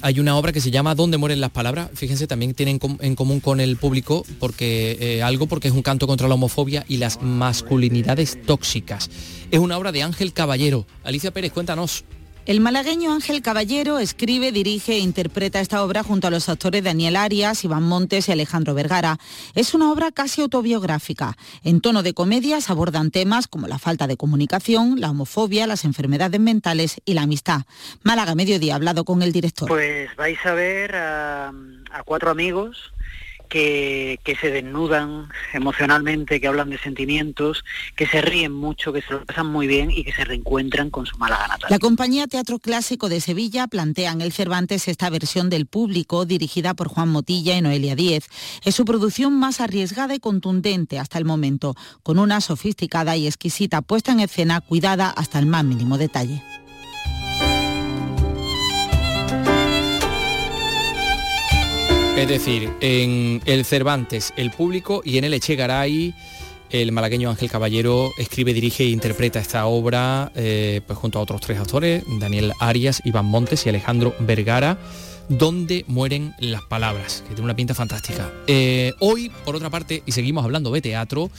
hay una obra que se llama ¿Dónde mueren las palabras? Fíjense, también tienen en común con el público porque eh, algo porque es un canto contra la homofobia y las masculinidades tóxicas. Es una obra de Ángel Caballero. Alicia Pérez, cuéntanos. El malagueño Ángel Caballero escribe, dirige e interpreta esta obra junto a los actores Daniel Arias, Iván Montes y Alejandro Vergara. Es una obra casi autobiográfica. En tono de comedias abordan temas como la falta de comunicación, la homofobia, las enfermedades mentales y la amistad. Málaga Mediodía ha hablado con el director. Pues vais a ver a, a cuatro amigos que, se desnudan emocionalmente, que hablan de sentimientos, que se ríen mucho, que se lo pasan muy bien y que se reencuentran con su mala gana. La compañía Teatro Clásico de Sevilla plantea en el Cervantes esta versión del público dirigida por Juan Motilla y Noelia Díez. Es su producción más arriesgada y contundente hasta el momento, con una sofisticada y exquisita puesta en escena cuidada hasta el más mínimo detalle. Es decir, en el Cervantes, el público y en el Echegaray, el malagueño Ángel Caballero escribe, dirige e interpreta esta obra eh, pues junto a otros tres actores, Daniel Arias, Iván Montes y Alejandro Vergara, donde mueren las palabras, que tiene una pinta fantástica. Eh, hoy, por otra parte, y seguimos hablando de teatro,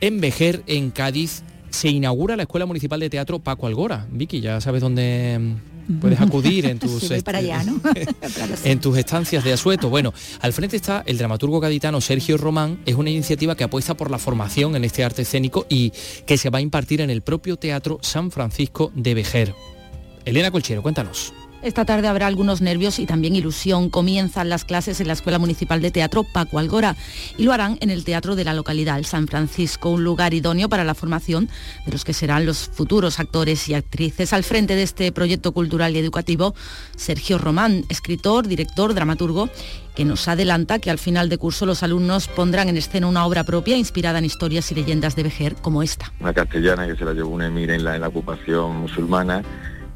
en Vejer, en Cádiz, se inaugura la Escuela Municipal de Teatro Paco Algora. Vicky, ya sabes dónde puedes acudir en tus, en tus estancias de asueto. Bueno, al frente está el dramaturgo gaditano Sergio Román, es una iniciativa que apuesta por la formación en este arte escénico y que se va a impartir en el propio Teatro San Francisco de Vejer. Elena Colchero, cuéntanos. Esta tarde habrá algunos nervios y también ilusión. Comienzan las clases en la Escuela Municipal de Teatro Paco Algora y lo harán en el teatro de la localidad, el San Francisco, un lugar idóneo para la formación de los que serán los futuros actores y actrices. Al frente de este proyecto cultural y educativo, Sergio Román, escritor, director, dramaturgo, que nos adelanta que al final de curso los alumnos pondrán en escena una obra propia inspirada en historias y leyendas de Vejer como esta. Una castellana que se la llevó un emir en la, en la ocupación musulmana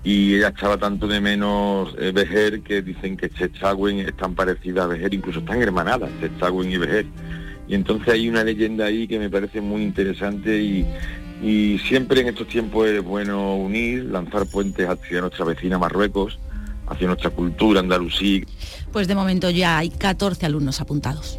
y ella echaba tanto de menos eh, Vejer que dicen que Chechagüen es tan parecida a Vejer, incluso están hermanadas, Chechagüen y Vejer. Y entonces hay una leyenda ahí que me parece muy interesante y, y siempre en estos tiempos es bueno unir, lanzar puentes hacia nuestra vecina Marruecos, hacia nuestra cultura andalusí. Pues de momento ya hay 14 alumnos apuntados.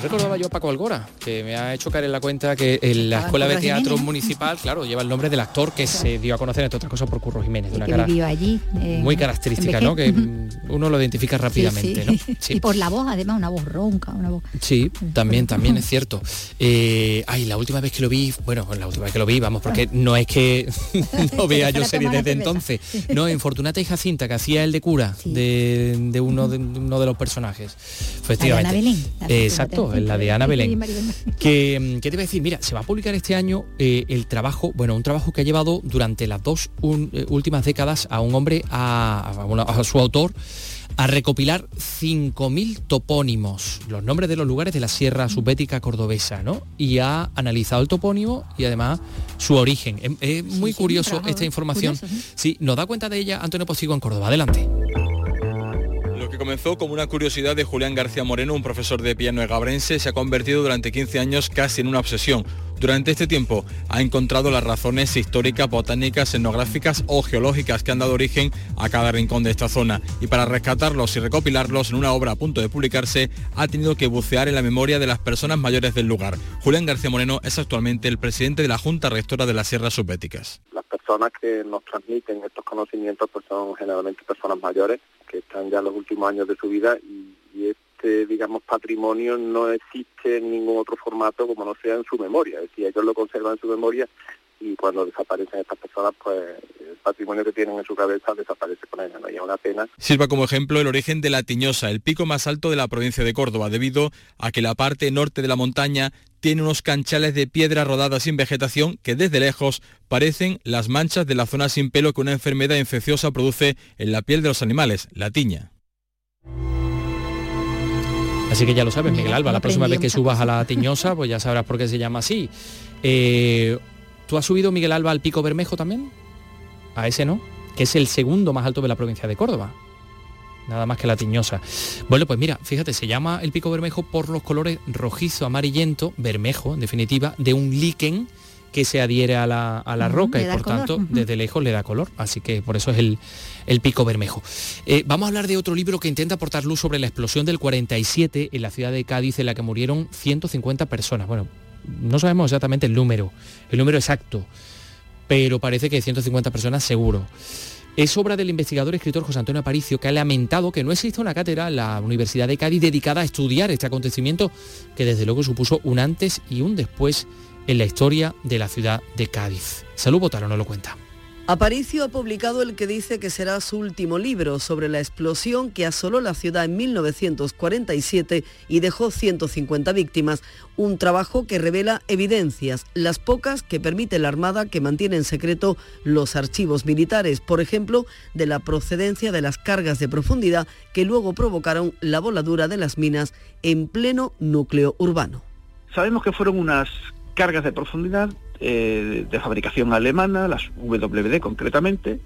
Recordaba yo a Paco Algora, que me ha hecho caer en la cuenta que en la Escuela de Teatro Municipal, claro, lleva el nombre del actor que se dio a conocer, entre otras cosas, por Curro Jiménez, de una que cara vivió allí. eh, muy característica, ¿no? Que mm, uno lo identifica rápidamente, sí. ¿no? Sí. Y por la voz, además, una voz ronca, una voz. Sí, también, también es cierto. Eh, ay, la última vez que lo vi, bueno, la última vez que lo vi, vamos, porque no es que no vea yo series desde entonces. No, en Fortunata y Jacinta, que hacía el de cura de, de uno de uno de los personajes. Efectivamente. Belén, la Eh, en la de Ana Belén. Que, mm, ¿Qué te iba a decir? Mira, se va a publicar este año eh, el trabajo, bueno, un trabajo que ha llevado durante las dos un- eh, últimas décadas a un hombre, a, a una- a su autor, a recopilar 5.000 topónimos, los nombres de los lugares de la Sierra Subbética Cordobesa, ¿no? Y ha analizado el topónimo y además su origen. Es, es muy curioso esta información. curioso, Sí, nos da cuenta de ella Antonio Postigo en Córdoba. Adelante. Comenzó como una curiosidad de Julián García Moreno, un profesor de piano egabrense, se ha convertido durante 15 años casi en una obsesión. Durante este tiempo ha encontrado las razones históricas, botánicas, etnográficas o geológicas que han dado origen a cada rincón de esta zona. Y para rescatarlos y recopilarlos en una obra a punto de publicarse, ha tenido que bucear en la memoria de las personas mayores del lugar. Julián García Moreno es actualmente el presidente de la Junta Rectora de las Sierras Subbéticas. Las personas que nos transmiten estos conocimientos pues son generalmente personas mayores que están ya en los últimos años de su vida y, y este, digamos, patrimonio no existe en ningún otro formato como no sea en su memoria. Es decir, ellos lo conservan en su memoria y cuando desaparecen estas personas, pues el patrimonio que tienen en su cabeza desaparece con ellos. ¿no? Y es una pena Sirva como ejemplo el origen de la Tiñosa, el pico más alto de la provincia de Córdoba, debido a que la parte norte de la montaña tiene unos canchales de piedra rodadas sin vegetación que desde lejos parecen las manchas de la zona sin pelo que una enfermedad infecciosa produce en la piel de los animales, la tiña. Así que ya lo sabes, Miguel Alba, la próxima vez que subas a la Tiñosa, pues ya sabrás por qué se llama así. Eh, ¿Tú has subido, Miguel Alba, al Pico Bermejo también? A ese no, que es el segundo más alto de la provincia de Córdoba. Nada más que la Tiñosa. Bueno, pues mira, fíjate, se llama el Pico Bermejo por los colores rojizo, amarillento, bermejo, en definitiva, de un líquen que se adhiere a la, a la roca y por tanto desde lejos le da color. Así que por eso es el, el pico bermejo. Eh, vamos a hablar de otro libro que intenta aportar luz sobre la explosión del 47 en la ciudad de Cádiz en la que murieron 150 personas. Bueno, no sabemos exactamente el número, el número exacto, pero parece que 150 personas seguro. Es obra del investigador y escritor José Antonio Aparicio, que ha lamentado que no exista una cátedra en la Universidad de Cádiz dedicada a estudiar este acontecimiento que desde luego supuso un antes y un después en la historia de la ciudad de Cádiz. Salud Botaro nos lo cuenta. Aparicio ha publicado el que dice que será su último libro sobre la explosión que asoló la ciudad en 1947 y dejó 150 víctimas, un trabajo que revela evidencias, las pocas que permite la Armada que mantiene en secreto los archivos militares, por ejemplo, de la procedencia de las cargas de profundidad que luego provocaron la voladura de las minas en pleno núcleo urbano. Sabemos que fueron unas cargas de profundidad eh, de fabricación alemana, las WD concretamente,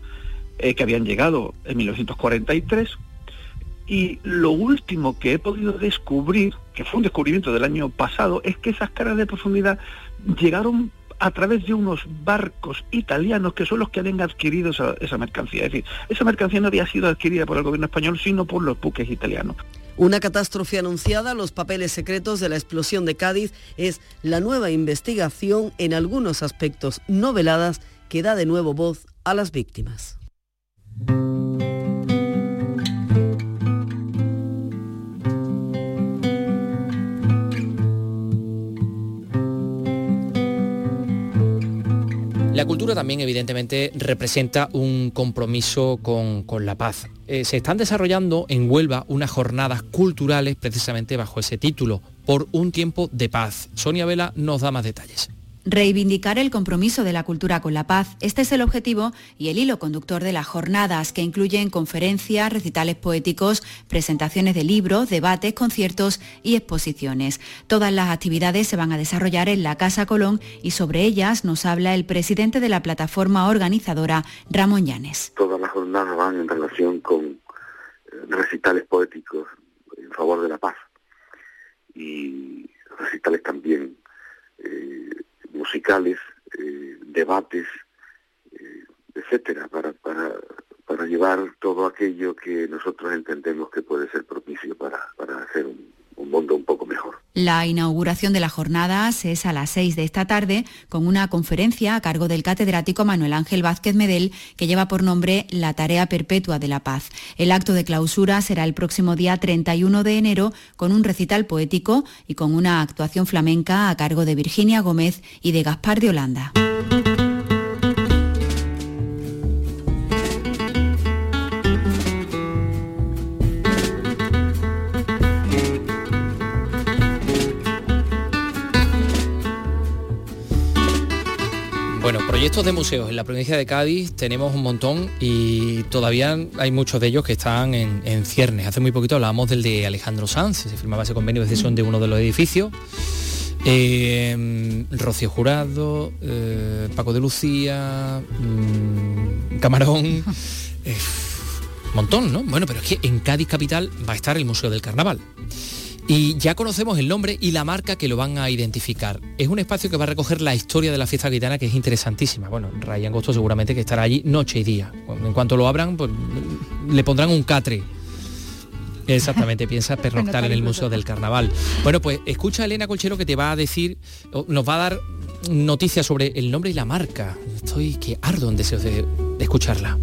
eh, que habían llegado en 1943. Y lo último que he podido descubrir, que fue un descubrimiento del año pasado, es que esas cargas de profundidad llegaron a través de unos barcos italianos que son los que habían adquirido esa, esa mercancía. Es decir, esa mercancía no había sido adquirida por el gobierno español, sino por los buques italianos. Una catástrofe anunciada, los papeles secretos de la explosión de Cádiz, es la nueva investigación en algunos aspectos noveladas que da de nuevo voz a las víctimas. La cultura también evidentemente representa un compromiso con, la paz. Eh, se están desarrollando en Huelva unas jornadas culturales precisamente bajo ese título, por un tiempo de paz. Sonia Vela nos da más detalles. Reivindicar el compromiso de la cultura con la paz. Este es el objetivo y el hilo conductor de las jornadas, que incluyen conferencias, recitales poéticos, presentaciones de libros, debates, conciertos y exposiciones. Todas las actividades se van a desarrollar en la Casa Colón y sobre ellas nos habla el presidente de la plataforma organizadora, Ramón Llanes. Todas las jornadas van en relación con eh, recitales poéticos en favor de la paz y recitales también eh, musicales, eh, debates, eh, etcétera, para, para, para llevar todo aquello que nosotros entendemos que puede ser propicio para, para hacer un, un mundo un poco mejor. La inauguración de las jornadas es a las 6 de esta tarde con una conferencia a cargo del catedrático Manuel Ángel Vázquez Medel que lleva por nombre La Tarea Perpetua de la Paz. El acto de clausura será el próximo día 31 de enero con un recital poético y con una actuación flamenca a cargo de Virginia Gómez y de Gaspar de Holanda. Proyectos de museos en la provincia de Cádiz tenemos un montón y todavía hay muchos de ellos que están en, ciernes. Hace muy poquito hablábamos del de Alejandro Sanz, se firmaba ese convenio de cesión de uno de los edificios. Eh, Rocío Jurado, eh, Paco de Lucía, mm, Camarón, eh, montón, ¿no? Bueno, pero es que en Cádiz Capital va a estar el Museo del Carnaval. Y ya conocemos el nombre y la marca que lo van a identificar. Es un espacio que va a recoger la historia de la fiesta gitana que es interesantísima. Bueno, Ryan Gosto seguramente que estará allí noche y día. En cuanto lo abran, pues le pondrán un catre. Exactamente, piensa pernoctar en el Museo del Carnaval. Bueno, pues escucha a Elena Colchero que te va a decir, nos va a dar noticias sobre el nombre y la marca. Estoy que ardo en deseos de escucharla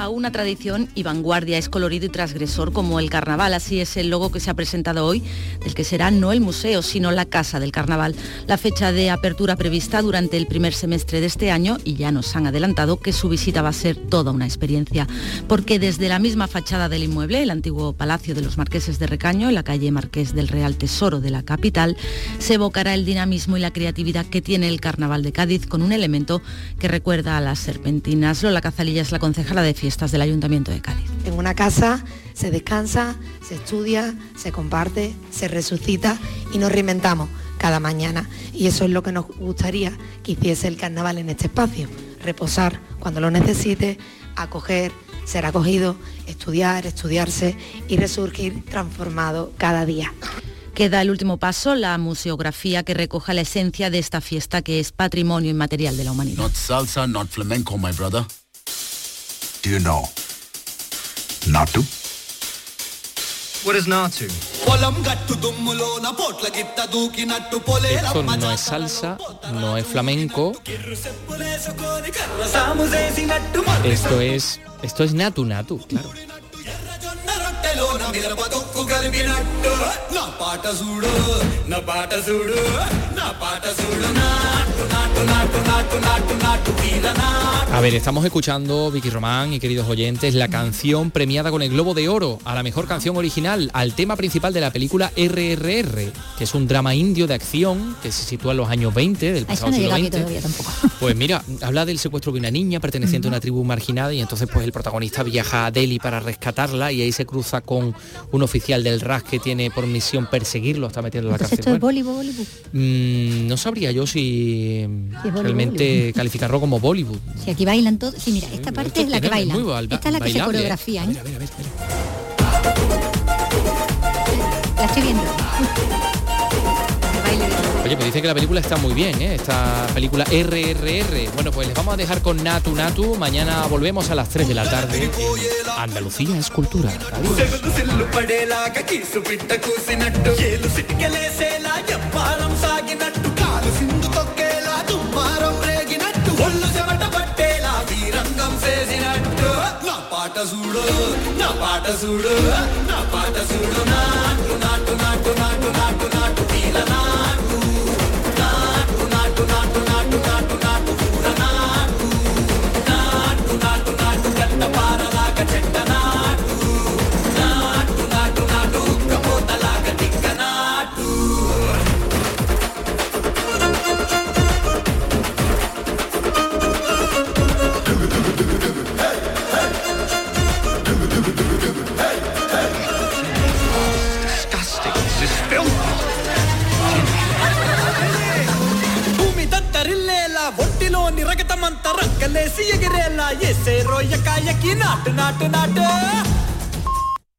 a una tradición y vanguardia, es colorido y transgresor como el carnaval, así es el logo que se ha presentado hoy, del que será no el museo, sino la Casa del Carnaval. La fecha de apertura prevista durante el primer semestre de este año y ya nos han adelantado que su visita va a ser toda una experiencia, porque desde la misma fachada del inmueble, el antiguo Palacio de los Marqueses de Recaño, en la calle Marqués del Real Tesoro de la capital, se evocará el dinamismo y la creatividad que tiene el Carnaval de Cádiz con un elemento que recuerda a las serpentinas. Lola Cazalilla es la concejala de fiesta del Ayuntamiento de Cádiz. En una casa se descansa, se estudia, se comparte, se resucita y nos reinventamos cada mañana. Y eso es lo que nos gustaría que hiciese el carnaval en este espacio. Reposar cuando lo necesite, acoger, ser acogido, estudiar, estudiarse y resurgir transformado cada día. Queda el último paso, la museografía que recoja la esencia de esta fiesta que es patrimonio inmaterial de la humanidad. salsa, flamenco, my brother. Do you know? Natu? What is Natu? Esto no es salsa, no es flamenco. Esto es esto es natu natu, claro. A ver, estamos escuchando, Vicky Román y queridos oyentes, la canción premiada con el Globo de Oro a la mejor canción original, al tema principal de la película RRR, que es un drama indio de acción que se sitúa en los años 20 del pasado siglo XX. Pues mira, habla del secuestro de una niña perteneciente a una tribu marginada y entonces pues el protagonista viaja a Delhi para rescatarla y ahí se cruza con un oficial del RAS que tiene por misión perseguirlo hasta metiendo en la cárcel. Mm, no sabría yo si, realmente como Bollywood. Si aquí bailan todos. Sí, mira, esta parte es la que baila. Esta es la que se ¿eh? coreografía. ¿eh? Mira, mira, mira, la estoy viendo. Oye, pues dice que la película está muy bien, ¿eh? esta película RRR. Bueno, pues les vamos a dejar con Natu Natu. Mañana volvemos a las 3 de la tarde. Andalucía es cultura. చూడు నా పాట చూడు నా పాట చూడు. నాటు నాటు నాటు నాటు నాటు నాటు నీలనా கலேசி எகிரேலா இசேரோ யக்கா யக்கி நாட்டு நாட்டு நாட்டு